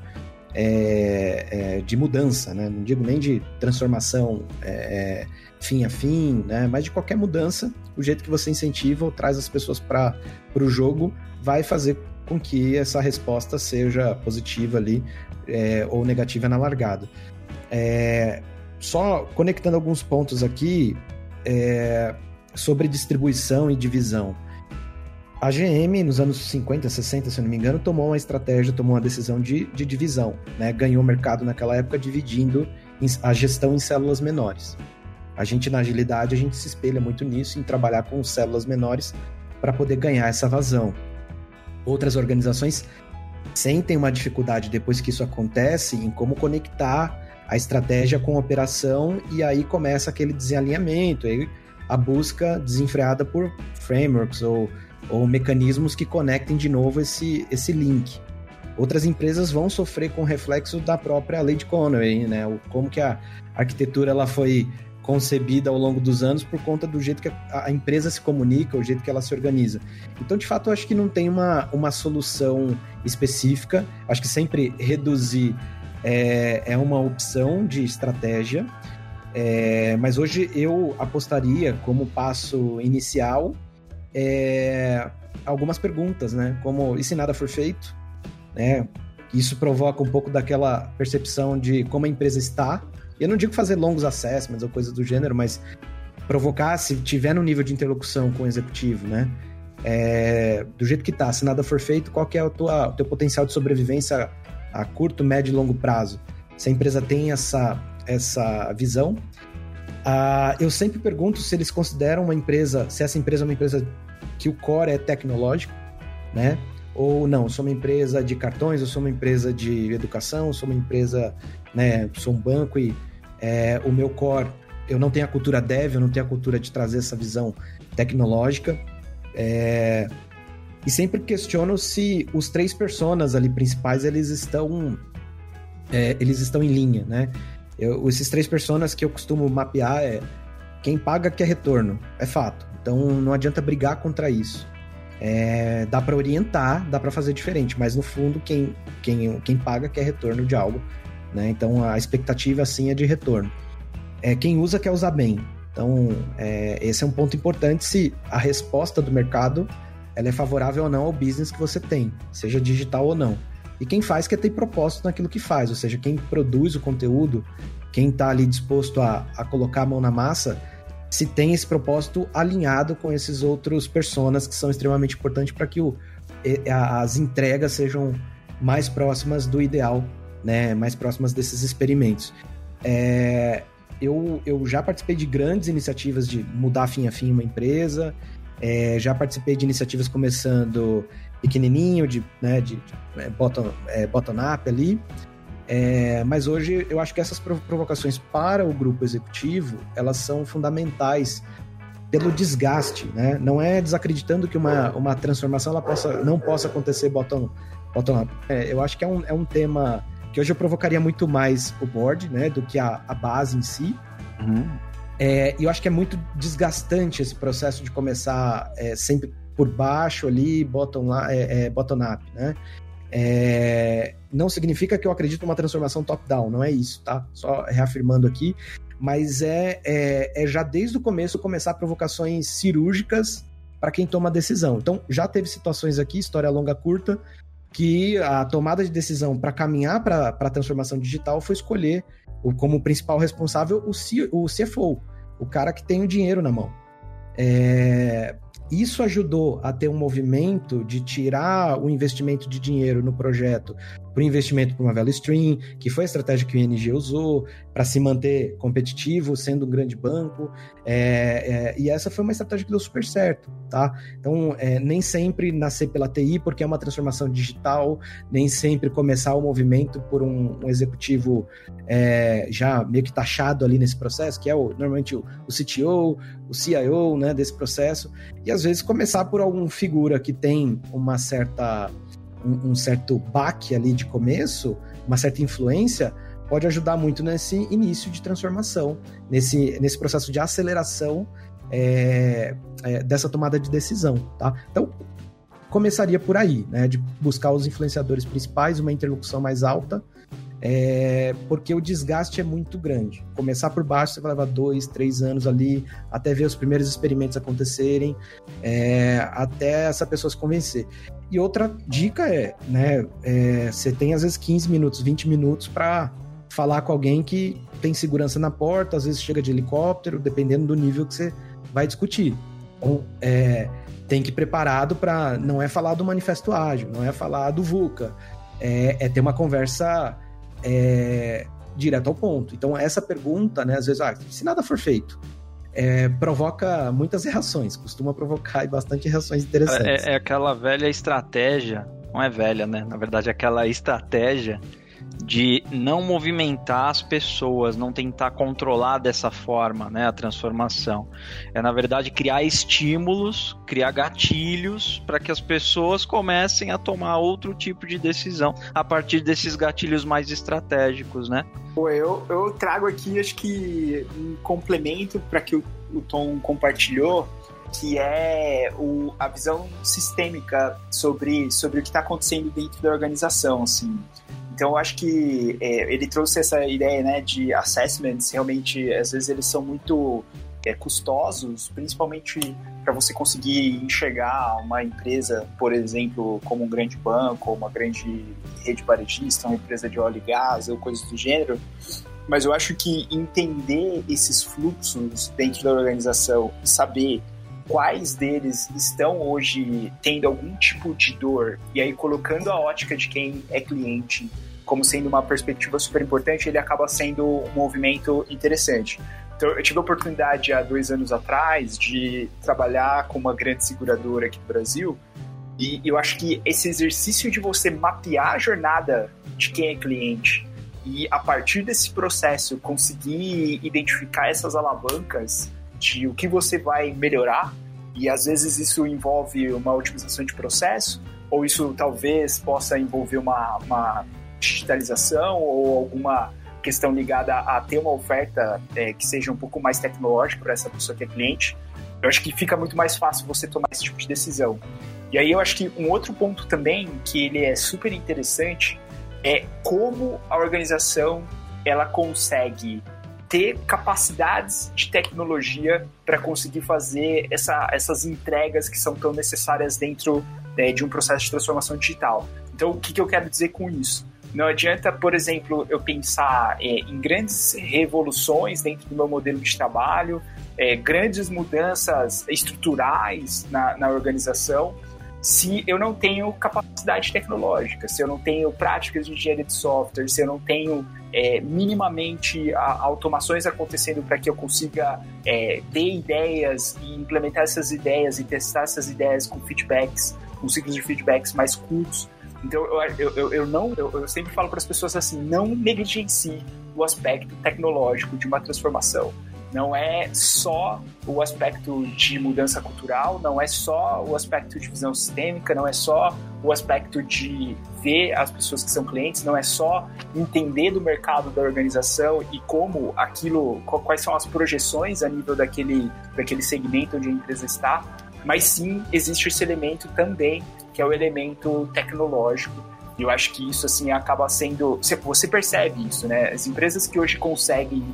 é, é, de mudança, né? Não digo nem de transformação é, fim a fim, né? Mas de qualquer mudança, o jeito que você incentiva ou traz as pessoas para o jogo vai fazer com que essa resposta seja positiva ali é, ou negativa na largada. É, só conectando alguns pontos aqui é, sobre distribuição e divisão. A GM, nos anos 50, 60, se eu não me engano, tomou uma estratégia, tomou uma decisão de, de divisão. Né? Ganhou o mercado naquela época dividindo a gestão em células menores. A gente, na agilidade, a gente se espelha muito nisso, em trabalhar com células menores para poder ganhar essa vazão. Outras organizações sentem uma dificuldade depois que isso acontece em como conectar a estratégia com a operação e aí começa aquele desalinhamento, aí a busca desenfreada por frameworks ou ou mecanismos que conectem de novo esse, esse link. Outras empresas vão sofrer com o reflexo da própria lei de Conway, né? O, como que a arquitetura ela foi concebida ao longo dos anos por conta do jeito que a, a empresa se comunica, o jeito que ela se organiza. Então, de fato, eu acho que não tem uma, uma solução específica. Acho que sempre reduzir é, é uma opção de estratégia. É, mas hoje eu apostaria como passo inicial é, algumas perguntas, né? Como e se nada for feito, né? Isso provoca um pouco daquela percepção de como a empresa está. Eu não digo fazer longos assessments ou coisas do gênero, mas provocar se tiver no nível de interlocução com o executivo, né? É, do jeito que tá, se nada for feito, qual que é o, tua, o teu potencial de sobrevivência a curto, médio e longo prazo? Se a empresa tem essa, essa visão. Ah, eu sempre pergunto se eles consideram uma empresa, se essa empresa é uma empresa que o core é tecnológico, né? Ou não, sou uma empresa de cartões, eu sou uma empresa de educação, sou uma empresa, né? Sou um banco e é, o meu core, eu não tenho a cultura dev, eu não tenho a cultura de trazer essa visão tecnológica. É, e sempre questiono se os três personas ali principais eles estão é, eles estão em linha, né? Eu, esses três personas que eu costumo mapear é quem paga quer retorno, é fato. Então não adianta brigar contra isso. É, dá para orientar, dá para fazer diferente, mas no fundo quem, quem, quem paga quer retorno de algo. Né? Então a expectativa assim é de retorno. É, quem usa quer usar bem. Então é, esse é um ponto importante se a resposta do mercado ela é favorável ou não ao business que você tem, seja digital ou não. E quem faz quer ter propósito naquilo que faz, ou seja, quem produz o conteúdo, quem está ali disposto a, a colocar a mão na massa, se tem esse propósito alinhado com esses outros personas que são extremamente importantes para que o, as entregas sejam mais próximas do ideal, né? Mais próximas desses experimentos. É, eu, eu já participei de grandes iniciativas de mudar fim a fim uma empresa, é, já participei de iniciativas começando pequenininho, de, né, de, de é, bottom, é, bottom up ali, é, mas hoje eu acho que essas provocações para o grupo executivo elas são fundamentais pelo desgaste, né? Não é desacreditando que uma, uma transformação ela possa, não possa acontecer bottom, bottom up. É, eu acho que é um, é um tema que hoje eu provocaria muito mais o board, né? Do que a, a base em si. Uhum. É, e eu acho que é muito desgastante esse processo de começar é, sempre por baixo ali, bottom, é, é, bottom up, né? É, não significa que eu acredito numa transformação top-down, não é isso, tá? Só reafirmando aqui. Mas é, é, é já desde o começo começar provocações cirúrgicas para quem toma a decisão. Então, já teve situações aqui, história longa, curta, que a tomada de decisão para caminhar para a transformação digital foi escolher como principal responsável o, C, o CFO, o cara que tem o dinheiro na mão. É, isso ajudou a ter um movimento de tirar o investimento de dinheiro no projeto para o investimento para uma value stream, que foi a estratégia que o ING usou para se manter competitivo, sendo um grande banco. É, é, e essa foi uma estratégia que deu super certo, tá? Então, é, nem sempre nascer pela TI, porque é uma transformação digital, nem sempre começar o movimento por um, um executivo é, já meio que taxado ali nesse processo, que é o, normalmente o, o CTO, o CIO, né, desse processo, e às vezes começar por alguma figura que tem uma certa um, um certo baque ali de começo, uma certa influência, pode ajudar muito nesse início de transformação, nesse, nesse processo de aceleração é, é, dessa tomada de decisão, tá? Então, começaria por aí, né? De buscar os influenciadores principais, uma interlocução mais alta, é, porque o desgaste é muito grande. Começar por baixo, você vai levar dois, três anos ali, até ver os primeiros experimentos acontecerem, é, até essa pessoa se convencer. E outra dica é, né, é, você tem às vezes 15 minutos, 20 minutos para falar com alguém que tem segurança na porta, às vezes chega de helicóptero, dependendo do nível que você vai discutir. Então, é, tem que ir preparado para. Não é falar do manifesto ágil, não é falar do VUCA, é, é ter uma conversa é, direto ao ponto. Então, essa pergunta, né, às vezes, ah, se nada for feito, é, provoca muitas reações, costuma provocar bastante reações interessantes. É, é, aquela velha estratégia, não é velha, né? Na verdade, é aquela estratégia de não movimentar as pessoas, não tentar controlar dessa forma, né, a transformação. É na verdade criar estímulos, criar gatilhos para que as pessoas comecem a tomar outro tipo de decisão a partir desses gatilhos mais estratégicos, né? Pô, eu, eu trago aqui acho que um complemento para que o, o Tom compartilhou que é o, a visão sistêmica sobre, sobre o que está acontecendo dentro da organização, assim. Então, eu acho que é, ele trouxe essa ideia né, de assessments, realmente, às vezes eles são muito é, custosos, principalmente para você conseguir enxergar uma empresa, por exemplo, como um grande banco, uma grande rede varejista, uma empresa de óleo e gás, ou coisas do gênero. Mas eu acho que entender esses fluxos dentro da organização saber quais deles estão hoje tendo algum tipo de dor, e aí colocando a ótica de quem é cliente como sendo uma perspectiva super importante, ele acaba sendo um movimento interessante. Então, eu tive a oportunidade há dois anos atrás de trabalhar com uma grande seguradora aqui no Brasil, e eu acho que esse exercício de você mapear a jornada de quem é cliente e a partir desse processo conseguir identificar essas alavancas de o que você vai melhorar, e às vezes isso envolve uma otimização de processo, ou isso talvez possa envolver uma, uma digitalização ou alguma questão ligada a ter uma oferta é, que seja um pouco mais tecnológica para essa pessoa que é cliente, eu acho que fica muito mais fácil você tomar esse tipo de decisão. E aí eu acho que um outro ponto também que ele é super interessante é como a organização ela consegue ter capacidades de tecnologia para conseguir fazer essa, essas entregas que são tão necessárias dentro é, de um processo de transformação digital. Então, o que, que eu quero dizer com isso? Não adianta, por exemplo, eu pensar é, em grandes revoluções dentro do meu modelo de trabalho, é, grandes mudanças estruturais na, na organização, se eu não tenho capacidade tecnológica, se eu não tenho práticas de engenharia de software, se eu não tenho é, minimamente a, automações acontecendo para que eu consiga é, ter ideias e implementar essas ideias e testar essas ideias com feedbacks, com ciclos de feedbacks mais curtos. Então eu, eu, eu não, eu, eu sempre falo para as pessoas assim, não negligencie o aspecto tecnológico de uma transformação não é só o aspecto de mudança cultural, não é só o aspecto de visão sistêmica, não é só o aspecto de ver as pessoas que são clientes, não é só entender do mercado da organização e como aquilo, quais são as projeções a nível daquele, daquele segmento onde a empresa está, mas sim existe esse elemento também, que é o elemento tecnológico. E eu acho que isso assim acaba sendo, você percebe isso, né? As empresas que hoje conseguem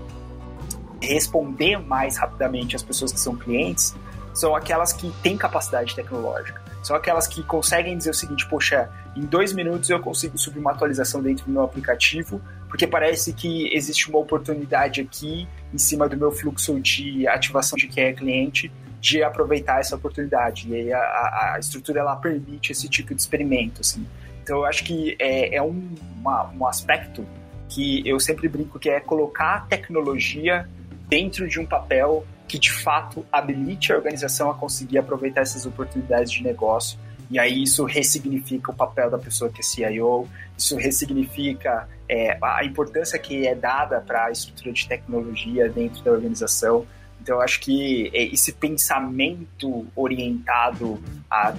responder mais rapidamente às pessoas que são clientes, são aquelas que têm capacidade tecnológica. São aquelas que conseguem dizer o seguinte: poxa, em dois minutos eu consigo subir uma atualização dentro do meu aplicativo, porque parece que existe uma oportunidade aqui em cima do meu fluxo de ativação de quem é cliente de aproveitar essa oportunidade. E aí a, a, estrutura ela permite esse tipo de experimento. Assim. Então eu acho que é, é um, uma, um aspecto que eu sempre brinco que é colocar a tecnologia dentro de um papel que de fato habilite a organização a conseguir aproveitar essas oportunidades de negócio. E aí isso ressignifica o papel da pessoa que é CIO, isso ressignifica é, a importância que é dada para a estrutura de tecnologia dentro da organização. Então, eu acho que é, esse pensamento orientado a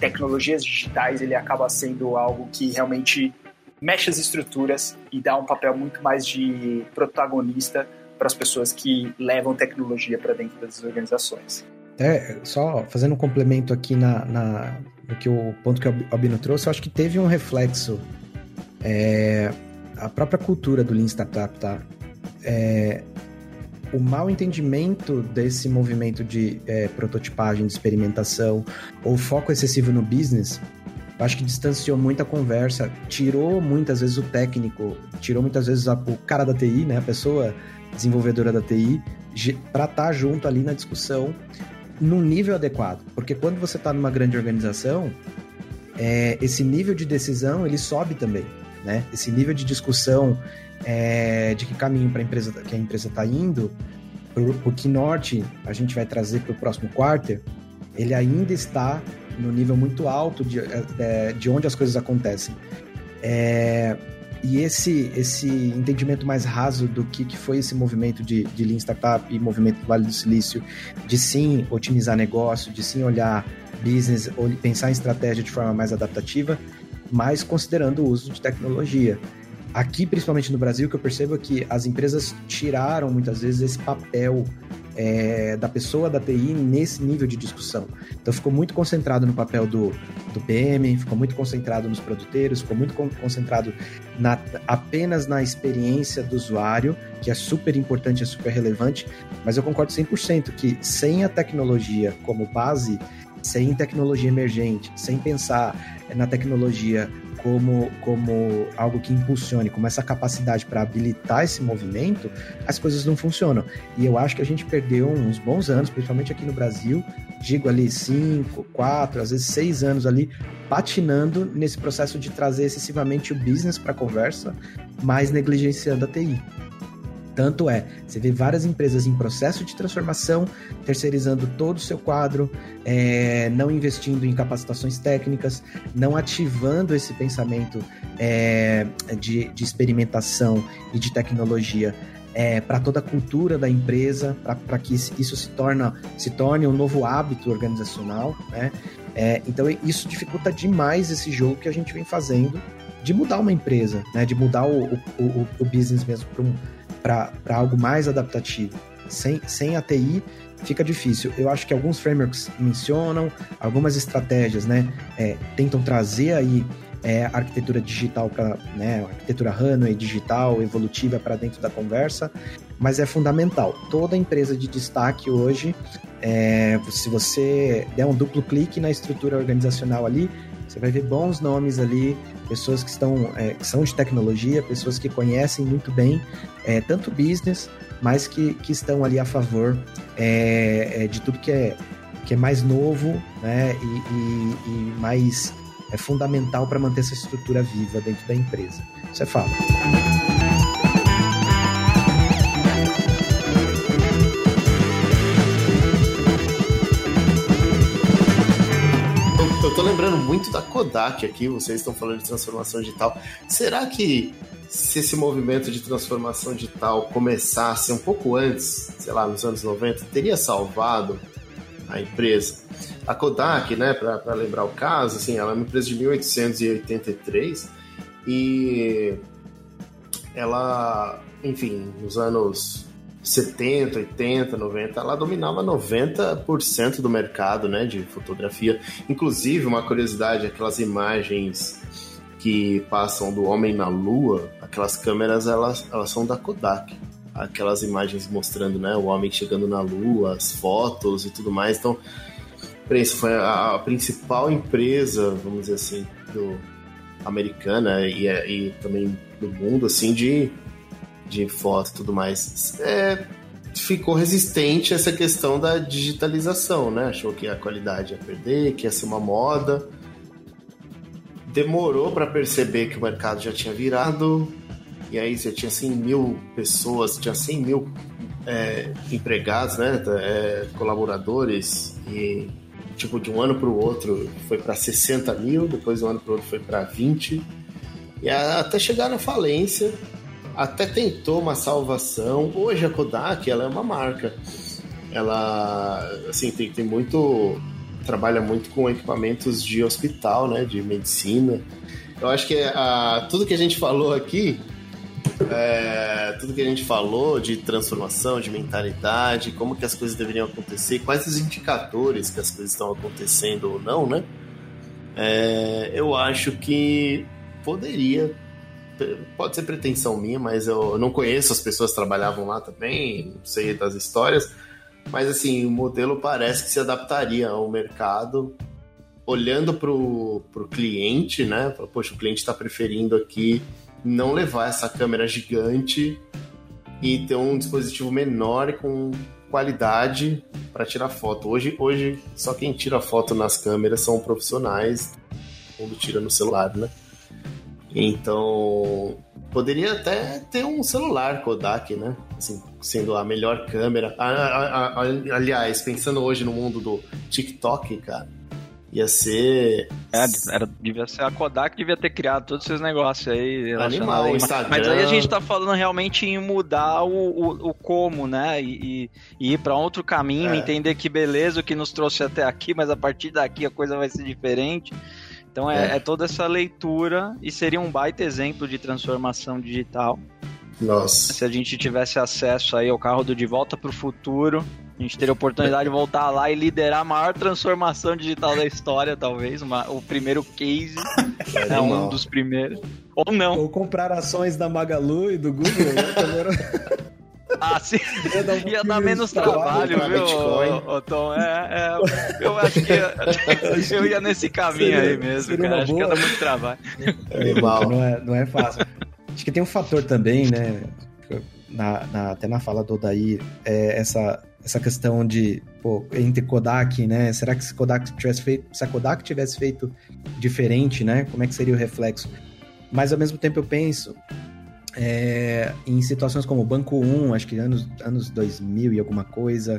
tecnologias digitais, ele acaba sendo algo que realmente mexe as estruturas e dá um papel muito mais de protagonista para as pessoas que levam tecnologia para dentro das organizações. É, só fazendo um complemento aqui na, na, no que o ponto que o Albino trouxe, eu acho que teve um reflexo. É, a própria cultura do Lean Startup, tá? É, o mal entendimento desse movimento de é, prototipagem, de experimentação, ou foco excessivo no business, acho que distanciou muito a conversa, tirou muitas vezes o técnico, tirou muitas vezes a, o cara da TI, né, a pessoa desenvolvedora da TI, para estar tá junto ali na discussão num nível adequado. Porque quando você está numa grande organização, é, esse nível de decisão ele sobe também, né? Esse nível de discussão é, de que caminho para empresa que a empresa está indo, o que norte a gente vai trazer para o próximo quarter, ele ainda está no nível muito alto de, é, de onde as coisas acontecem. É, e esse, esse entendimento mais raso do que, que foi esse movimento de, de Lean Startup e movimento do Vale do Silício, de sim otimizar negócio, de sim olhar business, pensar em estratégia de forma mais adaptativa, mas considerando o uso de tecnologia. Aqui, principalmente no Brasil, que eu percebo é que as empresas tiraram muitas vezes esse papel é, da pessoa da TI nesse nível de discussão. Então ficou muito concentrado no papel do, do PM, ficou muito concentrado nos produteiros, ficou muito concentrado na, apenas na experiência do usuário, que é super importante, é super relevante, mas eu concordo 100% que sem a tecnologia como base, sem tecnologia emergente, sem pensar na tecnologia como, como algo que impulsione, como essa capacidade para habilitar esse movimento, as coisas não funcionam. E eu acho que a gente perdeu uns bons anos, principalmente aqui no Brasil, digo ali cinco, quatro, às vezes seis anos ali, patinando nesse processo de trazer excessivamente o business para a conversa, mas negligenciando a TI. Tanto é, você vê várias empresas em processo de transformação, terceirizando todo o seu quadro, é, não investindo em capacitações técnicas, não ativando esse pensamento é, de, de, experimentação e de tecnologia é, para toda a cultura da empresa, para que isso se, torna, se torne um novo hábito organizacional. Né? É, então, isso dificulta demais esse jogo que a gente vem fazendo de mudar uma empresa, né? de mudar o, o, o, business mesmo para um para algo mais adaptativo. Sem, sem a TI fica difícil. Eu acho que alguns frameworks mencionam, algumas estratégias, né, é, tentam trazer aí é, arquitetura digital para, né, arquitetura runway digital, evolutiva para dentro da conversa, mas é fundamental. Toda empresa de destaque hoje, é, se você der um duplo clique na estrutura organizacional ali, você vai ver bons nomes ali, pessoas que estão é, que são de tecnologia, pessoas que conhecem muito bem é, tanto business, mas que, que estão ali a favor é, é de tudo que é, que é mais novo né, e, e, e mais é fundamental para manter essa estrutura viva dentro da empresa. Você fala. Muito da Kodak aqui, vocês estão falando de transformação digital. Será que se esse movimento de transformação digital começasse um pouco antes, sei lá, nos anos 90, teria salvado a empresa? A Kodak, né, para lembrar o caso, assim, ela é uma empresa de 1883 e ela, enfim, nos anos 70, 80, 90, ela dominava 90% do mercado né, de fotografia. Inclusive, uma curiosidade, aquelas imagens que passam do homem na lua, aquelas câmeras, elas, elas são da Kodak. aquelas imagens mostrando né, o homem chegando na Lua, as fotos e tudo mais. Então, Prensa foi a, a principal empresa, vamos dizer assim, do, americana e, e também do mundo, assim, de, de foto e tudo mais. É, ficou resistente a essa questão da digitalização, né? Achou que a qualidade ia perder, que ia ser uma moda. Demorou para perceber que o mercado já tinha virado, e aí você tinha 100 mil pessoas, tinha 100 mil é, empregados, né? É, colaboradores, e tipo, de um ano para o outro foi para 60 mil, depois de um ano para o outro foi para 20, e até chegar na falência até tentou uma salvação. Hoje a Kodak ela é uma marca. Ela assim tem, tem muito trabalha muito com equipamentos de hospital, né, de medicina. Eu acho que a, tudo que a gente falou aqui, é, tudo que a gente falou de transformação, de mentalidade, como que as coisas deveriam acontecer, quais os indicadores que as coisas estão acontecendo ou não, né? É, eu acho que poderia pode ser pretensão minha, mas eu não conheço as pessoas que trabalhavam lá também, não sei das histórias. Mas assim, o modelo parece que se adaptaria ao mercado, olhando para o cliente, né? Poxa, o cliente está preferindo aqui não levar essa câmera gigante e ter um dispositivo menor e com qualidade para tirar foto. Hoje, hoje, só quem tira foto nas câmeras são profissionais, quando tira no celular, né? Então, poderia até ter um celular Kodak, né? Assim, sendo a melhor câmera. aliás, pensando hoje no mundo do TikTok, cara, ia ser. É, era, devia ser a Kodak, devia ter criado todos esses negócios aí. Animal, aí. Instagram. Mas aí a gente tá falando realmente em mudar o, o, o como, né? E, e ir para outro caminho, é. entender que beleza, o que nos trouxe até aqui, mas a partir daqui a coisa vai ser diferente. Então é, é. é, toda essa leitura e seria um baita exemplo de transformação digital. Nossa. Se a gente tivesse acesso aí ao carro do De Volta para o Futuro, a gente teria a oportunidade de voltar lá e liderar a maior transformação digital da história, talvez. Uma, o primeiro case, é né, um dos primeiros. Ou não. Ou comprar ações da Magalu e do Google, né? Ah, sim. Ia dar, um ia dar menos trabalho, viu, ô, Tom? É, é, eu acho que eu ia nesse caminho seria, aí mesmo, cara. Acho boa. que ia dar muito trabalho. É, não, é, não é fácil. Acho que tem um fator também, né? Na, na, até na fala do Odair, é essa, essa questão de, pô, entre Kodak, né? Será que se Kodak tivesse feito, se a Kodak tivesse feito diferente, né? Como é que seria o reflexo? Mas ao mesmo tempo eu penso é, em situações como Banco 1, acho que anos, anos 2000 e alguma coisa,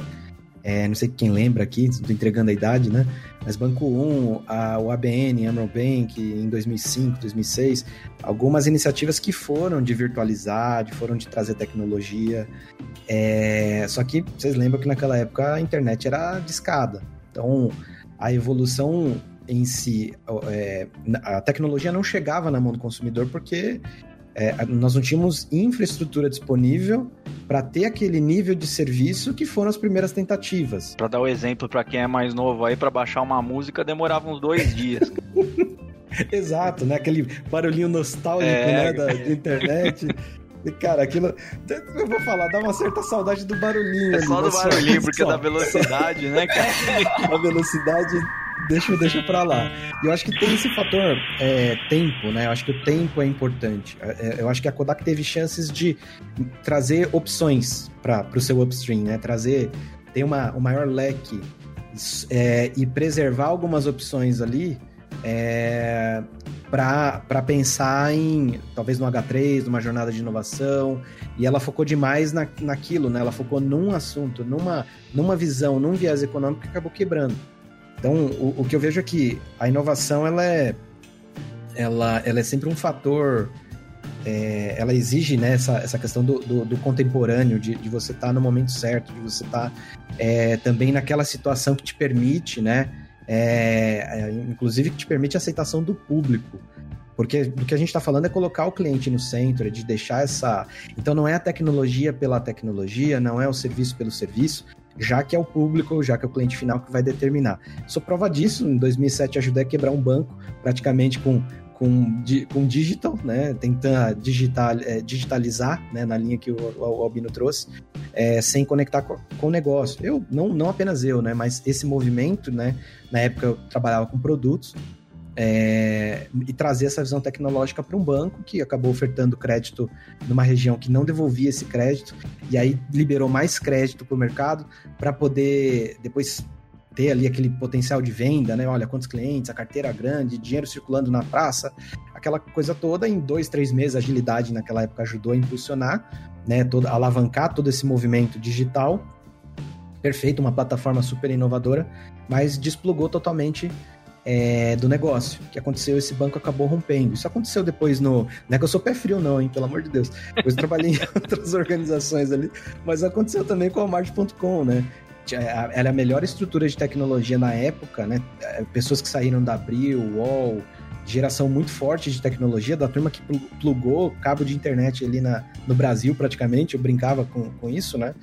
é, não sei quem lembra aqui, estou entregando a idade, né? Mas Banco 1, a, o ABN, Amro Bank, em 2005, 2006, algumas iniciativas que foram de virtualizar, de foram de trazer tecnologia. É, só que vocês lembram que naquela época a internet era discada. Então, a evolução em si, é, a tecnologia não chegava na mão do consumidor porque é, nós não tínhamos infraestrutura disponível para ter aquele nível de serviço que foram as primeiras tentativas. Para dar o um exemplo para quem é mais novo aí, para baixar uma música demorava uns dois dias. Exato, né? Aquele barulhinho nostálgico é... né, da, de internet. Cara, aquilo. Eu vou falar, dá uma certa saudade do barulhinho. É só do barulhinho, porque só. da velocidade, né, cara? a velocidade deixa, deixa pra lá. E eu acho que tem esse fator é, tempo, né? Eu acho que o tempo é importante. É, é, eu acho que a Kodak teve chances de trazer opções para o seu upstream, né? Trazer, ter uma, um maior leque é, e preservar algumas opções ali é, para pensar em talvez no H3, numa jornada de inovação. E ela focou demais na, naquilo, né? Ela focou num assunto, numa, numa visão, num viés econômico que acabou quebrando. Então, o, o que eu vejo é que a inovação ela é, ela, ela é sempre um fator. É, ela exige né, essa, essa questão do, do, do contemporâneo, de, de você estar tá no momento certo, de você estar tá, é, também naquela situação que te permite, né? É, é inclusive que te permite a aceitação do público. Porque do que a gente está falando é colocar o cliente no centro, é de deixar essa. Então não é a tecnologia pela tecnologia, não é o serviço pelo serviço, já que é o público, já que é o cliente final que vai determinar. Sou prova disso, em 2007 ajudei a quebrar um banco, praticamente com com, com digital, né? Tentar digital, é, digitalizar, né? Na linha que o, o Albino trouxe, é, sem conectar com, com o negócio. Eu, não, não apenas eu, né? Mas esse movimento, né? Na época eu trabalhava com produtos, é, e trazer essa visão tecnológica para um banco que acabou ofertando crédito numa região que não devolvia esse crédito e aí liberou mais crédito para o mercado para poder depois ter ali aquele potencial de venda, né? Olha, quantos clientes, a carteira grande, dinheiro circulando na praça, aquela coisa toda. Em dois, três meses, a agilidade naquela época ajudou a impulsionar, né? Todo, alavancar todo esse movimento digital. Perfeito, uma plataforma super inovadora, mas desplugou totalmente é, do negócio. Que aconteceu? Esse banco acabou rompendo. Isso aconteceu depois no. Não é que eu sou pé frio, não, hein? Pelo amor de Deus. Depois eu trabalhei em outras organizações ali, mas aconteceu também com a Mart.com, né? ela é a melhor estrutura de tecnologia na época, né? É, pessoas que saíram da Abril, UOL, geração muito forte de tecnologia, da turma que plugou cabo de internet ali na, no Brasil, praticamente, eu brincava com, com isso, né?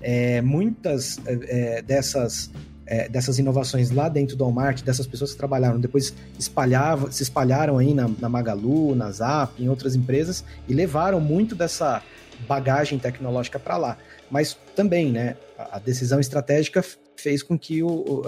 É, muitas é, é dessas, é, dessas inovações lá dentro do Walmart, dessas pessoas que trabalharam, depois espalhava, se espalharam aí na, na Magalu, na Zap, em outras empresas, e levaram muito dessa bagagem tecnológica para lá. Mas também, né, a decisão estratégica fez com que o,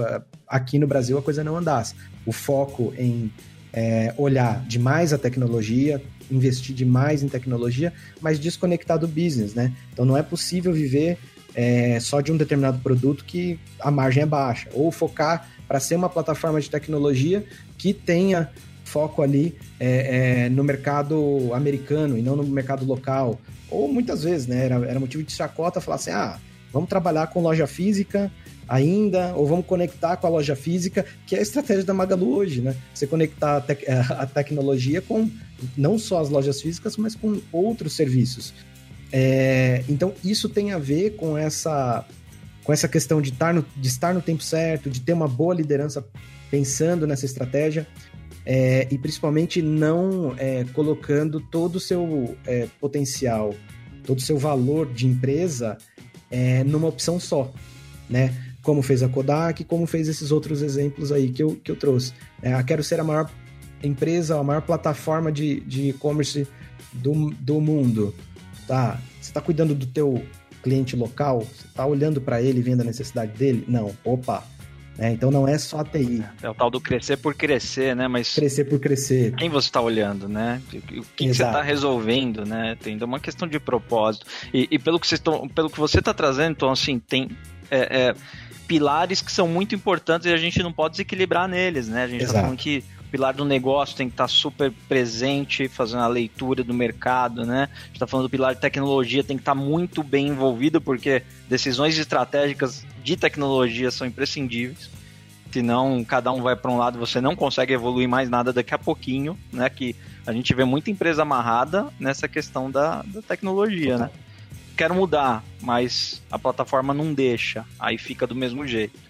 aqui no Brasil a coisa não andasse. O foco em é, olhar demais a tecnologia, investir demais em tecnologia, mas desconectar do business, né? Então não é possível viver é, só de um determinado produto que a margem é baixa, ou focar para ser uma plataforma de tecnologia que tenha foco ali é, é, no mercado americano e não no mercado local. Ou muitas vezes, né? Era, era motivo de chacota falar assim: ah, vamos trabalhar com loja física ainda, ou vamos conectar com a loja física, que é a estratégia da Magalu hoje, né? Você conectar a, a tecnologia com não só as lojas físicas, mas com outros serviços. É, então, isso tem a ver com essa, com essa questão de estar, no, de estar no tempo certo, de ter uma boa liderança pensando nessa estratégia é, e principalmente não é, colocando todo o seu é, potencial, todo o seu valor de empresa é, numa opção só, né? Como fez a Kodak, como fez esses outros exemplos aí que eu, que eu trouxe. É, ah, quero ser a maior empresa, a maior plataforma de e-commerce do, do mundo. Tá? Você está cuidando do teu cliente local? Você está olhando para ele, vendo a necessidade dele? Não. Opa, né? Então não é só a TI. É o tal do crescer por crescer, né? Mas crescer por crescer. Quem você está olhando, né? O que, que você está resolvendo, né? Tem uma questão de propósito. E, e pelo que vocês estão, pelo que você está trazendo, então assim tem é, é, pilares que são muito importantes e a gente não pode desequilibrar neles, né? A gente está falando que pilar do negócio tem que estar tá super presente, fazendo a leitura do mercado, né? A gente está falando do pilar de tecnologia, tem que estar tá muito bem envolvido, porque decisões estratégicas de tecnologia são imprescindíveis. Senão, cada um vai para um lado, você não consegue evoluir mais nada daqui a pouquinho, né? Que a gente vê muita empresa amarrada nessa questão da, da tecnologia, né? Quero mudar, mas a plataforma não deixa, aí fica do mesmo jeito.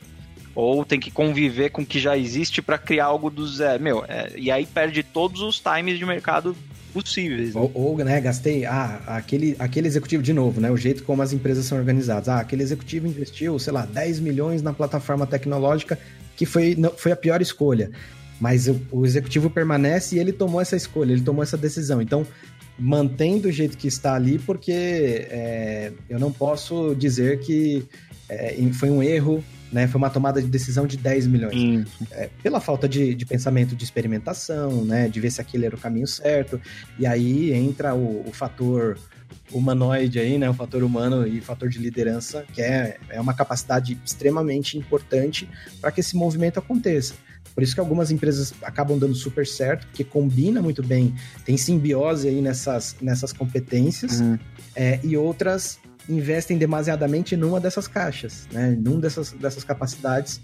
Ou tem que conviver com o que já existe para criar algo do zero. Meu, é, e aí perde todos os times de mercado possíveis. Né? Ou, ou, né, gastei, ah, aquele, aquele executivo, de novo, né, o jeito como as empresas são organizadas. Ah, aquele executivo investiu, sei lá, 10 milhões na plataforma tecnológica, que foi, não, foi a pior escolha. Mas o, o executivo permanece e ele tomou essa escolha, ele tomou essa decisão. Então, mantém do jeito que está ali, porque é, eu não posso dizer que é, foi um erro né? Foi uma tomada de decisão de 10 milhões. É, pela falta de, de, pensamento de experimentação, né? De ver se aquele era o caminho certo. E aí entra o, o fator humanoide aí, né? O fator humano e fator de liderança, que é, é uma capacidade extremamente importante para que esse movimento aconteça. Por isso que algumas empresas acabam dando super certo, porque combina muito bem, tem simbiose aí nessas, nessas competências, uhum. é, e outras investem demasiadamente numa dessas caixas, né? Num dessas, dessas capacidades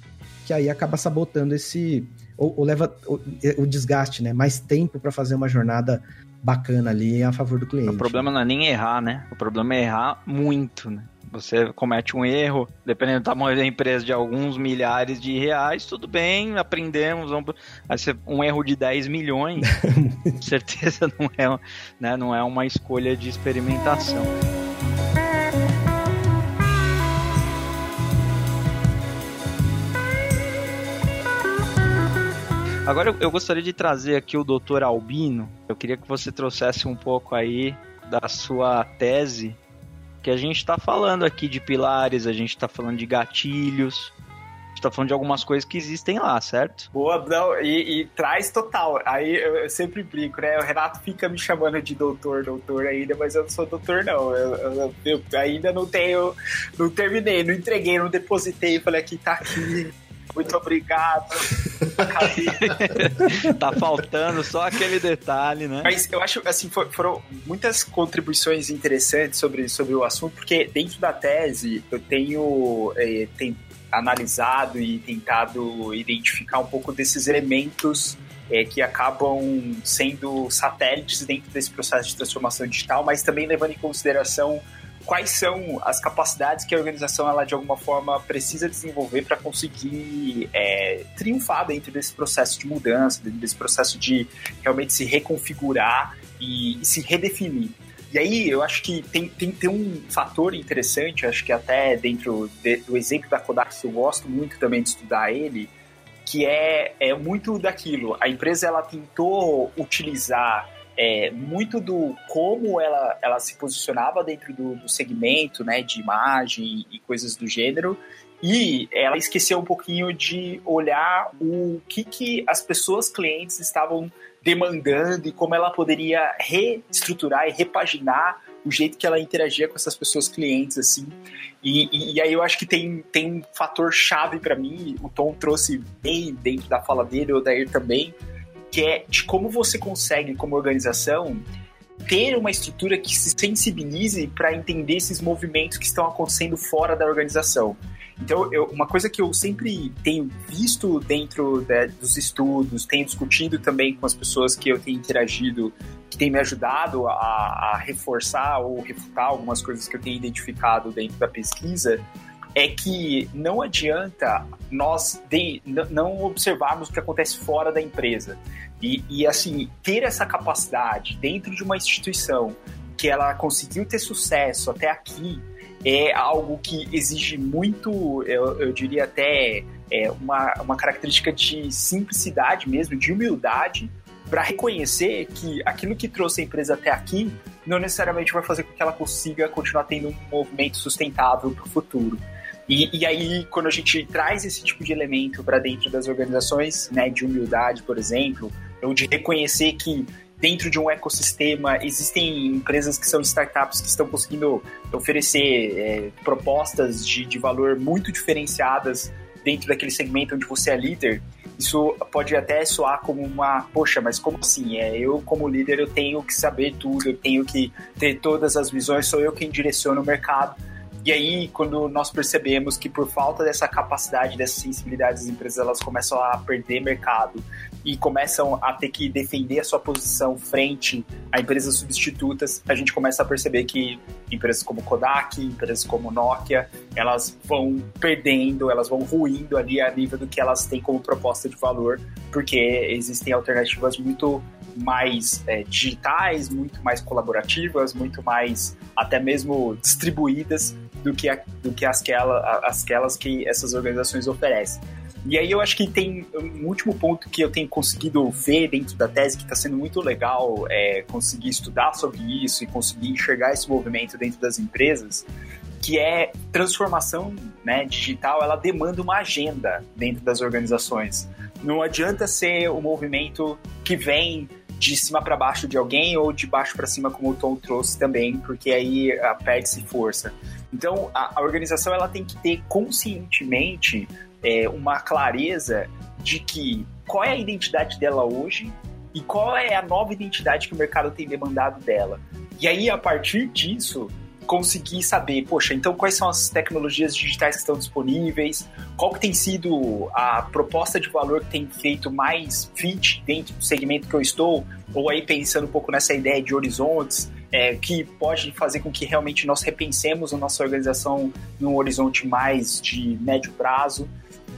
que aí acaba sabotando esse ou, ou leva o, o, desgaste, né? Mais tempo para fazer uma jornada bacana ali a favor do cliente. O problema não é nem errar, né? O problema é errar muito, né? Você comete um erro, dependendo do tamanho da empresa, de alguns milhares de reais, tudo bem, aprendemos. Vamos... Um erro de 10 milhões, com certeza não é, né, não é uma escolha de experimentação. Agora eu gostaria de trazer aqui o Dr. Albino. Eu queria que você trouxesse um pouco aí da sua tese, que a gente está falando aqui de pilares, a gente está falando de gatilhos, gente tá falando de algumas coisas que existem lá, certo? Boa, não, e, e traz total. Aí eu, eu, sempre brinco, né? O Renato fica me chamando de doutor, doutor ainda, mas eu não sou doutor, não. Eu, eu, eu ainda não tenho, não terminei, não entreguei, não depositei. Falei aqui, tá aqui. Muito obrigado. tá faltando só aquele detalhe, né? Mas eu acho, assim, foram muitas contribuições interessantes sobre, sobre o assunto, porque dentro da tese eu tenho, é, tem, analisado e tentado identificar um pouco desses elementos é, que acabam sendo satélites dentro desse processo de transformação digital, mas também levando em consideração quais são as capacidades que a organização ela de alguma forma precisa desenvolver para conseguir é, triunfar dentro desse processo de mudança, dentro desse processo de realmente se reconfigurar e, e se redefinir. E aí eu acho que tem, tem, tem um fator interessante, acho que até dentro de, do exemplo da Kodak, que eu gosto muito também de estudar ele, que é, é muito daquilo. A empresa ela tentou utilizar é, muito do como ela, ela se posicionava dentro do, do segmento né, de imagem e coisas do gênero, e ela esqueceu um pouquinho de olhar o que, que as pessoas clientes estavam demandando e como ela poderia reestruturar e repaginar o jeito que ela interagia com essas pessoas clientes, assim. E, e, e aí eu acho que tem, tem um fator chave para mim, o Tom trouxe bem dentro da fala dele, o Dair também, que é de como você consegue, como organização, ter uma estrutura que se sensibilize para entender esses movimentos que estão acontecendo fora da organização. Então, eu, uma coisa que eu sempre tenho visto dentro de, dos estudos, tenho discutido também com as pessoas que eu tenho interagido, que tem me ajudado a, a reforçar ou refutar algumas coisas que eu tenho identificado dentro da pesquisa, é que não adianta nós de, não observarmos o que acontece fora da empresa. E, e, assim, ter essa capacidade dentro de uma instituição que ela conseguiu ter sucesso até aqui é algo que exige muito, eu, eu diria até é, uma, uma característica de simplicidade mesmo, de humildade, para reconhecer que aquilo que trouxe a empresa até aqui não necessariamente vai fazer com que ela consiga continuar tendo um movimento sustentável para o futuro. E, e, aí, quando a gente traz esse tipo de elemento para dentro das organizações, né, de humildade, por exemplo, ou de reconhecer que dentro de um ecossistema existem empresas que são startups que estão conseguindo oferecer é, propostas de, de valor muito diferenciadas dentro daquele segmento onde você é líder, isso pode até soar como uma, poxa, mas como assim? É, eu como líder eu tenho que saber tudo, eu tenho que ter todas as visões, sou eu quem direciona o mercado. E aí, quando nós percebemos que por falta dessa capacidade, dessa sensibilidade, as empresas elas começam a perder mercado e começam a ter que defender a sua posição frente a empresas substitutas, a gente começa a perceber que empresas como Kodak, empresas como Nokia, elas vão perdendo, elas vão ruindo ali a nível do que elas têm como proposta de valor, porque existem alternativas muito mais é, digitais, muito mais colaborativas, muito mais até mesmo distribuídas do que, a, do que asquela, aquelas que essas organizações oferecem. E aí eu acho que tem um último ponto que eu tenho conseguido ver dentro da tese que está sendo muito legal é, conseguir estudar sobre isso e conseguir enxergar esse movimento dentro das empresas, que é transformação né, digital, ela demanda uma agenda dentro das organizações. Não adianta ser um movimento que vem de cima para baixo de alguém ou de baixo para cima, como o Tom trouxe também, porque aí ah, perde-se força. Então, a, a, organização ela tem que ter conscientemente é, uma clareza de que qual é a identidade dela hoje e qual é a nova identidade que o mercado tem demandado dela. E aí, a partir disso, conseguir saber, poxa, então quais são as tecnologias digitais que estão disponíveis, qual que tem sido a proposta de valor que tem feito mais fit dentro do segmento que eu estou, ou aí pensando um pouco nessa ideia de horizontes, é, que pode fazer com que realmente nós repensemos a nossa organização num horizonte mais de médio prazo.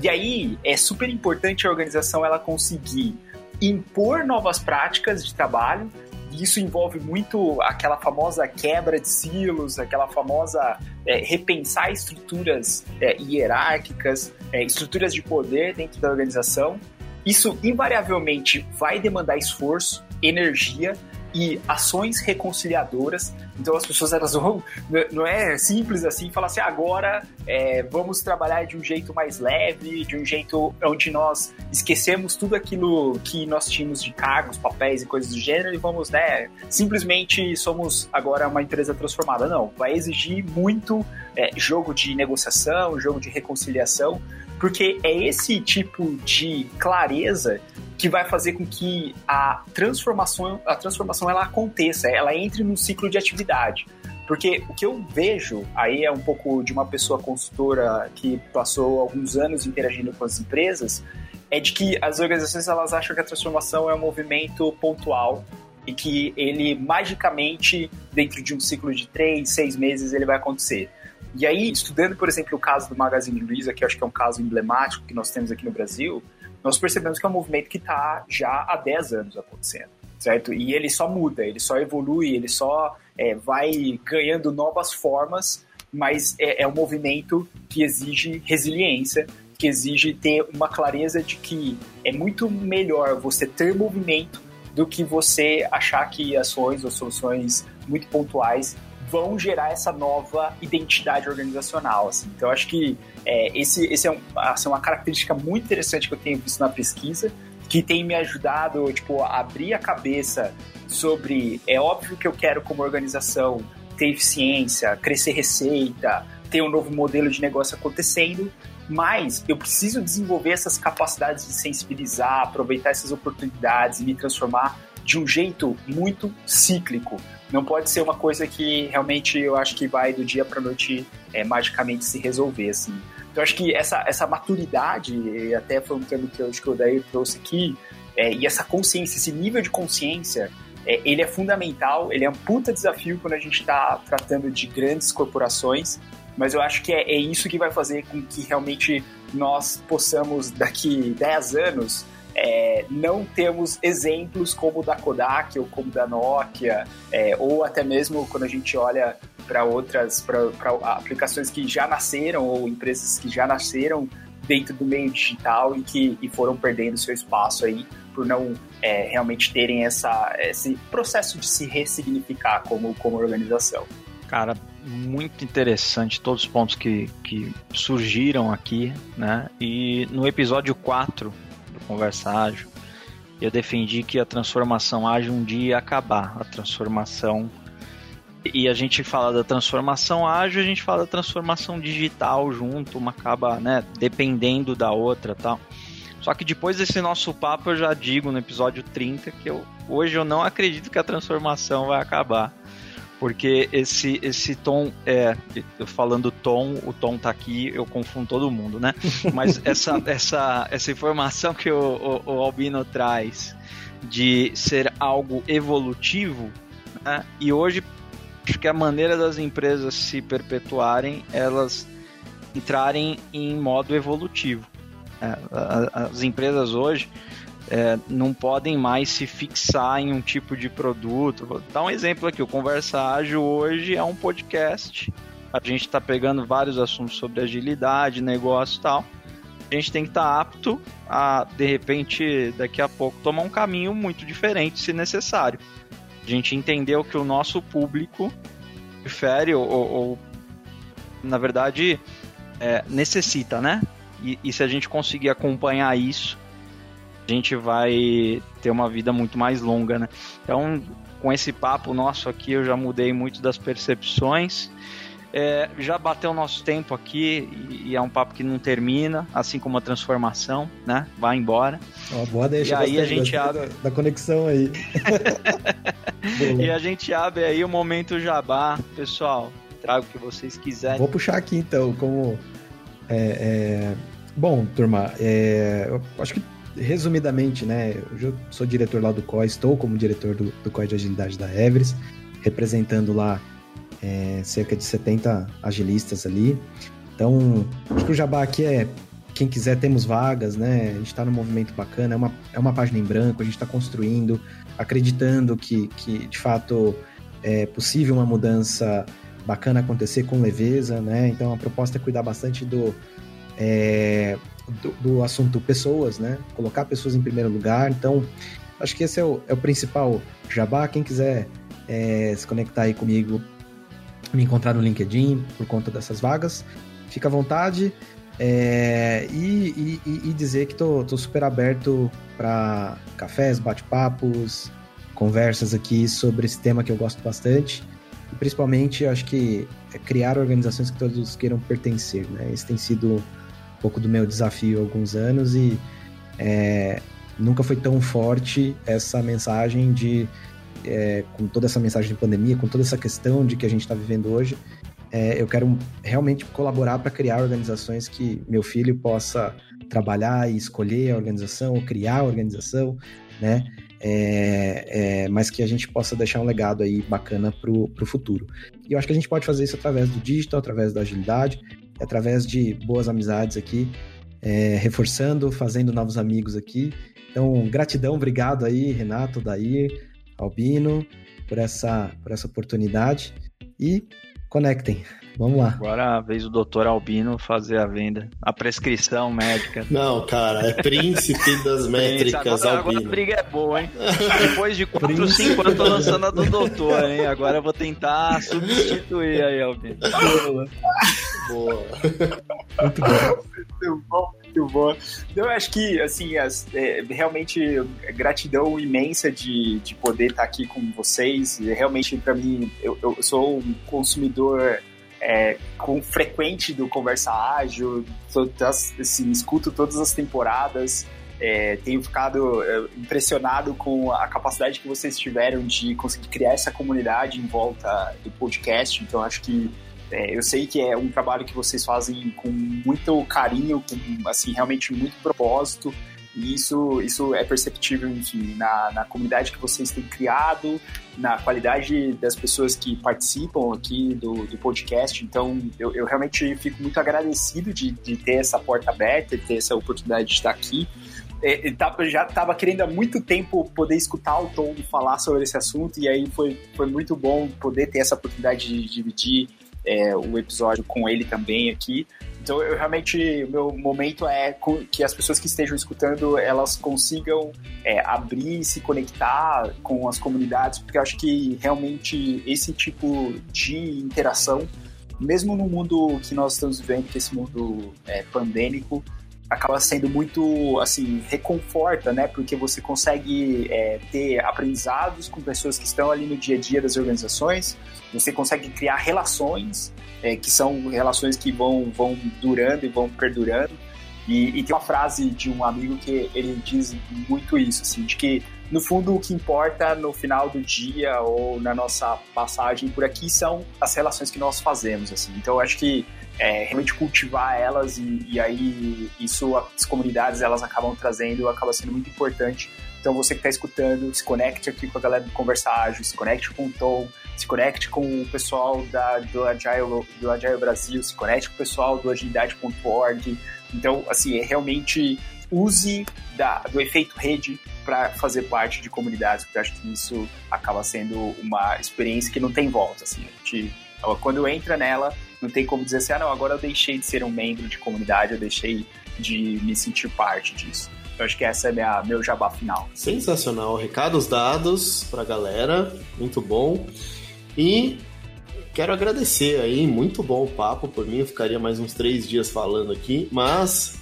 E aí é super importante a organização ela conseguir impor novas práticas de trabalho, e isso envolve muito aquela famosa quebra de silos, aquela famosa é, repensar estruturas é, hierárquicas, é, estruturas de poder dentro da organização isso invariavelmente vai demandar esforço, energia e ações reconciliadoras. Então as pessoas elas vão, não é simples assim, falar assim, agora é, vamos trabalhar de um jeito mais leve, de um jeito onde nós esquecemos tudo aquilo que nós tínhamos de cargos, papéis e coisas do gênero e vamos, né, simplesmente somos agora uma empresa transformada. Não, vai exigir muito é, jogo de negociação, jogo de reconciliação, porque é esse tipo de clareza que vai fazer com que a transformação, a transformação ela aconteça, ela entre num ciclo de atividade. Porque o que eu vejo, aí é um pouco de uma pessoa consultora que passou alguns anos interagindo com as empresas, é de que as organizações elas acham que a transformação é um movimento pontual e que ele magicamente, dentro de um ciclo de três, seis meses, ele vai acontecer. E aí, estudando, por exemplo, o caso do Magazine Luiza, que eu acho que é um caso emblemático que nós temos aqui no Brasil, nós percebemos que é um movimento que está já há 10 anos acontecendo, certo? E ele só muda, ele só evolui, ele só é, vai ganhando novas formas, mas é, é um movimento que exige resiliência, que exige ter uma clareza de que é muito melhor você ter movimento do que você achar que ações ou soluções muito pontuais vão gerar essa nova identidade organizacional. Assim. Então, acho que é, esse, esse é, um, assim, uma característica muito interessante que eu tenho visto na pesquisa, que tem me ajudado tipo, a abrir a cabeça sobre. É óbvio que eu quero, como organização, ter eficiência, crescer receita, ter um novo modelo de negócio acontecendo, mas eu preciso desenvolver essas capacidades de sensibilizar, aproveitar essas oportunidades e me transformar de um jeito muito cíclico. Não pode ser uma coisa que realmente eu acho que vai do dia para noite é, magicamente se resolver, assim. Então acho que essa, essa maturidade, até foi um termo que eu acho que o Daí trouxe aqui, é, e essa consciência, esse nível de consciência, é, ele é fundamental, ele é um puta desafio quando a gente está tratando de grandes corporações, mas eu acho que é, é isso que vai fazer com que realmente nós possamos, daqui 10 anos, é, não temos exemplos como o da Kodak ou como da Nokia, é, ou até mesmo quando a gente olha para outras para aplicações que já nasceram ou empresas que já nasceram dentro do meio digital e que e foram perdendo seu espaço aí por não é, realmente terem essa, esse processo de se ressignificar como, como organização. Cara, muito interessante todos os pontos que, que surgiram aqui, né? E no episódio 4 conversa ágil, eu defendi que a transformação ágil um dia ia acabar. A transformação. E a gente fala da transformação ágil, a gente fala da transformação digital junto, uma acaba, né, dependendo da outra tal. Só que depois desse nosso papo, eu já digo no episódio 30 que eu, hoje eu não acredito que a transformação vai acabar porque esse esse tom é falando tom o tom tá aqui eu confundo todo mundo né mas essa essa essa informação que o, o, o, Albino traz de ser algo evolutivo né? e hoje acho que a maneira das empresas se perpetuarem elas entrarem em modo evolutivo é, as empresas hoje é, não podem mais se fixar em um tipo de produto. Vou dar um exemplo aqui: o Conversa Ágil hoje é um podcast. A gente está pegando vários assuntos sobre agilidade, negócio e tal. A gente tem que estar tá apto a, de repente, daqui a pouco, tomar um caminho muito diferente, se necessário. A gente entendeu que o nosso público prefere ou, ou na verdade, é, necessita, né? E, e se a gente conseguir acompanhar isso a gente vai ter uma vida muito mais longa, né? Então, com esse papo nosso aqui, eu já mudei muito das percepções. É, já bateu o nosso tempo aqui e, e, é um papo que não termina, assim como a transformação, né? Vai embora. Ó, boa deixa. E aí a gente abre da, da conexão aí. e a gente abre aí o momento jabá, pessoal. Traga o que vocês quiserem. Vou puxar aqui então, como é, é... bom, turma. É, eu acho que resumidamente, né, eu sou diretor lá do COI, estou como diretor do, do COI de Agilidade da Everest, representando lá é, cerca de 70 agilistas ali. Então, acho que o jabá aqui é quem quiser, temos vagas, né? A gente está num movimento bacana, é uma, é uma página em branco, a gente está construindo, acreditando que, que de fato é possível uma mudança bacana acontecer com leveza, né? Então a proposta é cuidar bastante do, é, do, do, assunto pessoas, né? Colocar pessoas em primeiro lugar. Então, acho que esse é o, é o principal jabá. Quem quiser é, se conectar aí comigo, me encontrar no LinkedIn por conta dessas vagas, fica à vontade. É, e, e, e, dizer que tô, tô super aberto para cafés, bate-papos, conversas aqui sobre esse tema que eu gosto bastante. E principalmente, acho que é criar organizações que todos queiram pertencer. Né? Esse tem sido pouco do meu desafio há alguns anos e é, nunca foi tão forte essa mensagem de, é, com toda essa mensagem de pandemia, com toda essa questão de que a gente está vivendo hoje, é, eu quero realmente colaborar para criar organizações que meu filho possa trabalhar e escolher a organização, criar a organização, né? É, é, mas que a gente possa deixar um legado aí bacana para o futuro. E eu acho que a gente pode fazer isso através do digital, através da agilidade, através de boas amizades aqui, é, reforçando, fazendo novos amigos aqui. Então, gratidão, obrigado aí, Renato, Daí, Albino, por essa, por essa oportunidade. E conectem. Vamos lá. Agora é a vez do doutor Albino fazer a venda. A prescrição médica. Não, cara, é príncipe das métricas agora, Albino. Agora a briga é boa, hein? Depois de 4, 5 anos, tô lançando a do doutor, hein? Agora eu vou tentar substituir aí, Albino. Boa. Boa. Muito bom. Muito bom muito bom. Eu acho que, assim, as, é, realmente gratidão imensa de, de poder estar aqui com vocês. Realmente, para mim, eu, eu sou um consumidor é, com frequente do Conversa Ágil, todas, assim, escuto todas as temporadas. É, tenho ficado é, impressionado com a capacidade que vocês tiveram de conseguir criar essa comunidade em volta do podcast. Então, acho que é, eu sei que é um trabalho que vocês fazem com muito carinho, com assim realmente muito propósito. E isso, isso é perceptível, enfim, na, na comunidade que vocês têm criado, na qualidade das pessoas que participam aqui do, do podcast. Então, eu, eu realmente fico muito agradecido de, de ter essa porta aberta, de ter essa oportunidade de estar aqui. É, já estava querendo há muito tempo poder escutar o Tom falar sobre esse assunto, e aí foi, foi muito bom poder ter essa oportunidade de dividir é, o episódio com ele também aqui. Então, eu realmente, o meu momento é que as pessoas que estejam escutando, elas consigam é, abrir, se conectar com as comunidades, porque eu acho que realmente esse tipo de interação, mesmo no mundo que nós estamos vivendo, que é esse mundo é, pandêmico, acaba sendo muito, assim, reconforta, né? Porque você consegue é, ter aprendizados com pessoas que estão ali no dia a dia das organizações, você consegue criar relações, é, que são relações que vão, vão durando e vão perdurando. E, e, tem uma frase de um amigo que ele diz muito isso, assim, de que no fundo o que importa no final do dia ou na nossa passagem por aqui são as relações que nós fazemos, assim. Então eu acho que é, realmente cultivar elas e, e, aí isso as comunidades elas acabam trazendo, acaba sendo muito importante. Então você que está escutando, se conecte aqui com a galera do Conversa Ágil, se conecte com o Tom, se conecte com o pessoal da, do, Agile, do Agile Brasil, se conecte com o pessoal do agilidade.org. Então, assim, é realmente use da, do efeito rede para fazer parte de comunidades, porque eu acho que isso acaba sendo uma experiência que não tem volta. Assim, a gente, quando entra nela, não tem como dizer assim, ah, não, agora eu deixei de ser um membro de comunidade, eu deixei de me sentir parte disso. Eu acho que essa é minha, meu jabá final. Sensacional. Recados dados para a galera. Muito bom. E quero agradecer aí, muito bom o papo. Por mim, eu ficaria mais uns três dias falando aqui, mas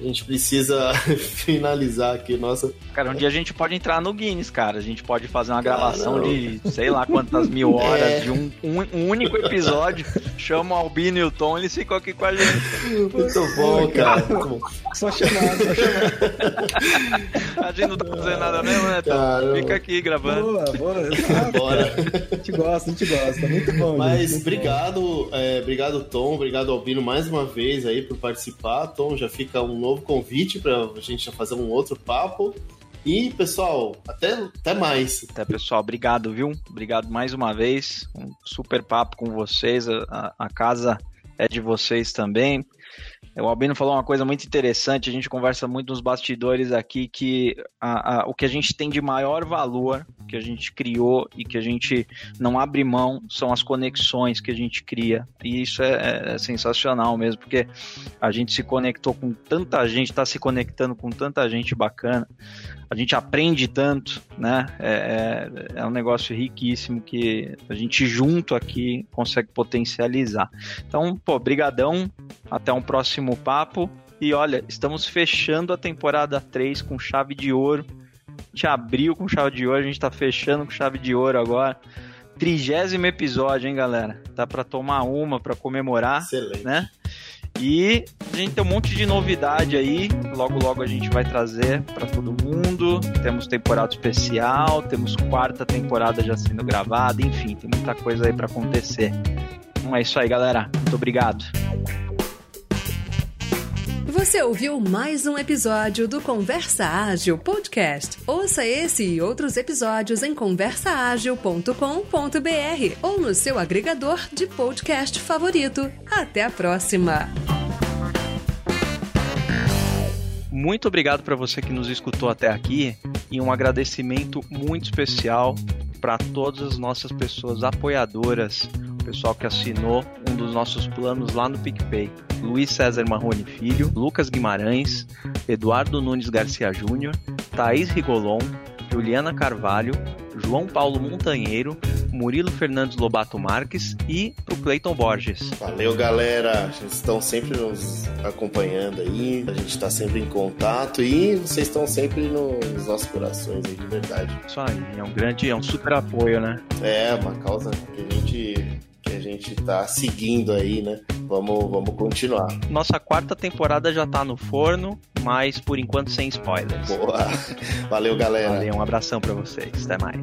a gente precisa finalizar aqui nossa. Cara, um dia a gente pode entrar no Guinness, cara. A gente pode fazer uma gravação de sei lá quantas mil horas é. de um, um, um, único episódio. Chama o Albino e o Tom, eles ficam aqui com a gente. Muito bom, cara. Muito bom. Só chamar, só chamar. A gente não tá fazendo nada mesmo, né, Tom? Caramba. Fica aqui gravando. Boa, boa. Bora. A gente gosta, a gente gosta. Muito bom. Mas gente. obrigado, é, obrigado, Tom. Obrigado, Albino, mais uma vez aí por participar. Tom, já fica um novo convite para a gente fazer um outro papo. E, pessoal, até, até mais. Até, pessoal. Obrigado, viu? Obrigado mais uma vez. Um super papo com vocês. A, a casa é de vocês também. O Albino falou uma coisa muito interessante, a gente conversa muito nos bastidores aqui, que a, a, o que a gente tem de maior valor, que a gente criou e que a gente não abre mão, são as conexões que a gente cria. E isso é, é sensacional mesmo, porque a gente se conectou com tanta gente, está se conectando com tanta gente bacana a gente aprende tanto, né? É, é, é, um negócio riquíssimo que a gente junto aqui consegue potencializar. Então, pô, brigadão, até um próximo papo. E olha, estamos fechando a temporada 3 com chave de ouro. A gente abriu com chave de ouro, a gente tá fechando com chave de ouro agora. Trigésimo episódio, hein, galera? Dá para tomar uma para comemorar, Excelente. né? E a gente tem um monte de novidade aí. Logo, logo a gente vai trazer para todo mundo. Temos temporada especial, temos quarta temporada já sendo gravada. Enfim, tem muita coisa aí para acontecer. Então é isso aí, galera. Muito obrigado. Você ouviu mais um episódio do Conversa Ágil Podcast. Ouça esse e outros episódios em conversaagil.com.br ou no seu agregador de podcast favorito. Até a próxima! Muito obrigado para você que nos escutou até aqui e um agradecimento muito especial para todas as nossas pessoas apoiadoras, o pessoal que assinou um dos nossos planos lá no PicPay. Luiz César Marrone Filho, Lucas Guimarães, Eduardo Nunes Garcia Júnior, Thaís Rigolon, Juliana Carvalho, João Paulo Montanheiro, Murilo Fernandes Lobato Marques e pro Cleiton Borges. Valeu, galera. Vocês estão sempre nos acompanhando aí. A gente está sempre em contato e vocês estão sempre nos nossos corações aí, de verdade. Isso aí, é um grande, é um super apoio, né? É, uma causa que a gente que a gente tá seguindo aí, né? Vamos, vamos continuar. Nossa quarta temporada já tá no forno, mas por enquanto sem spoilers. Boa. Valeu, galera. Valeu, um abração para vocês. Até mais.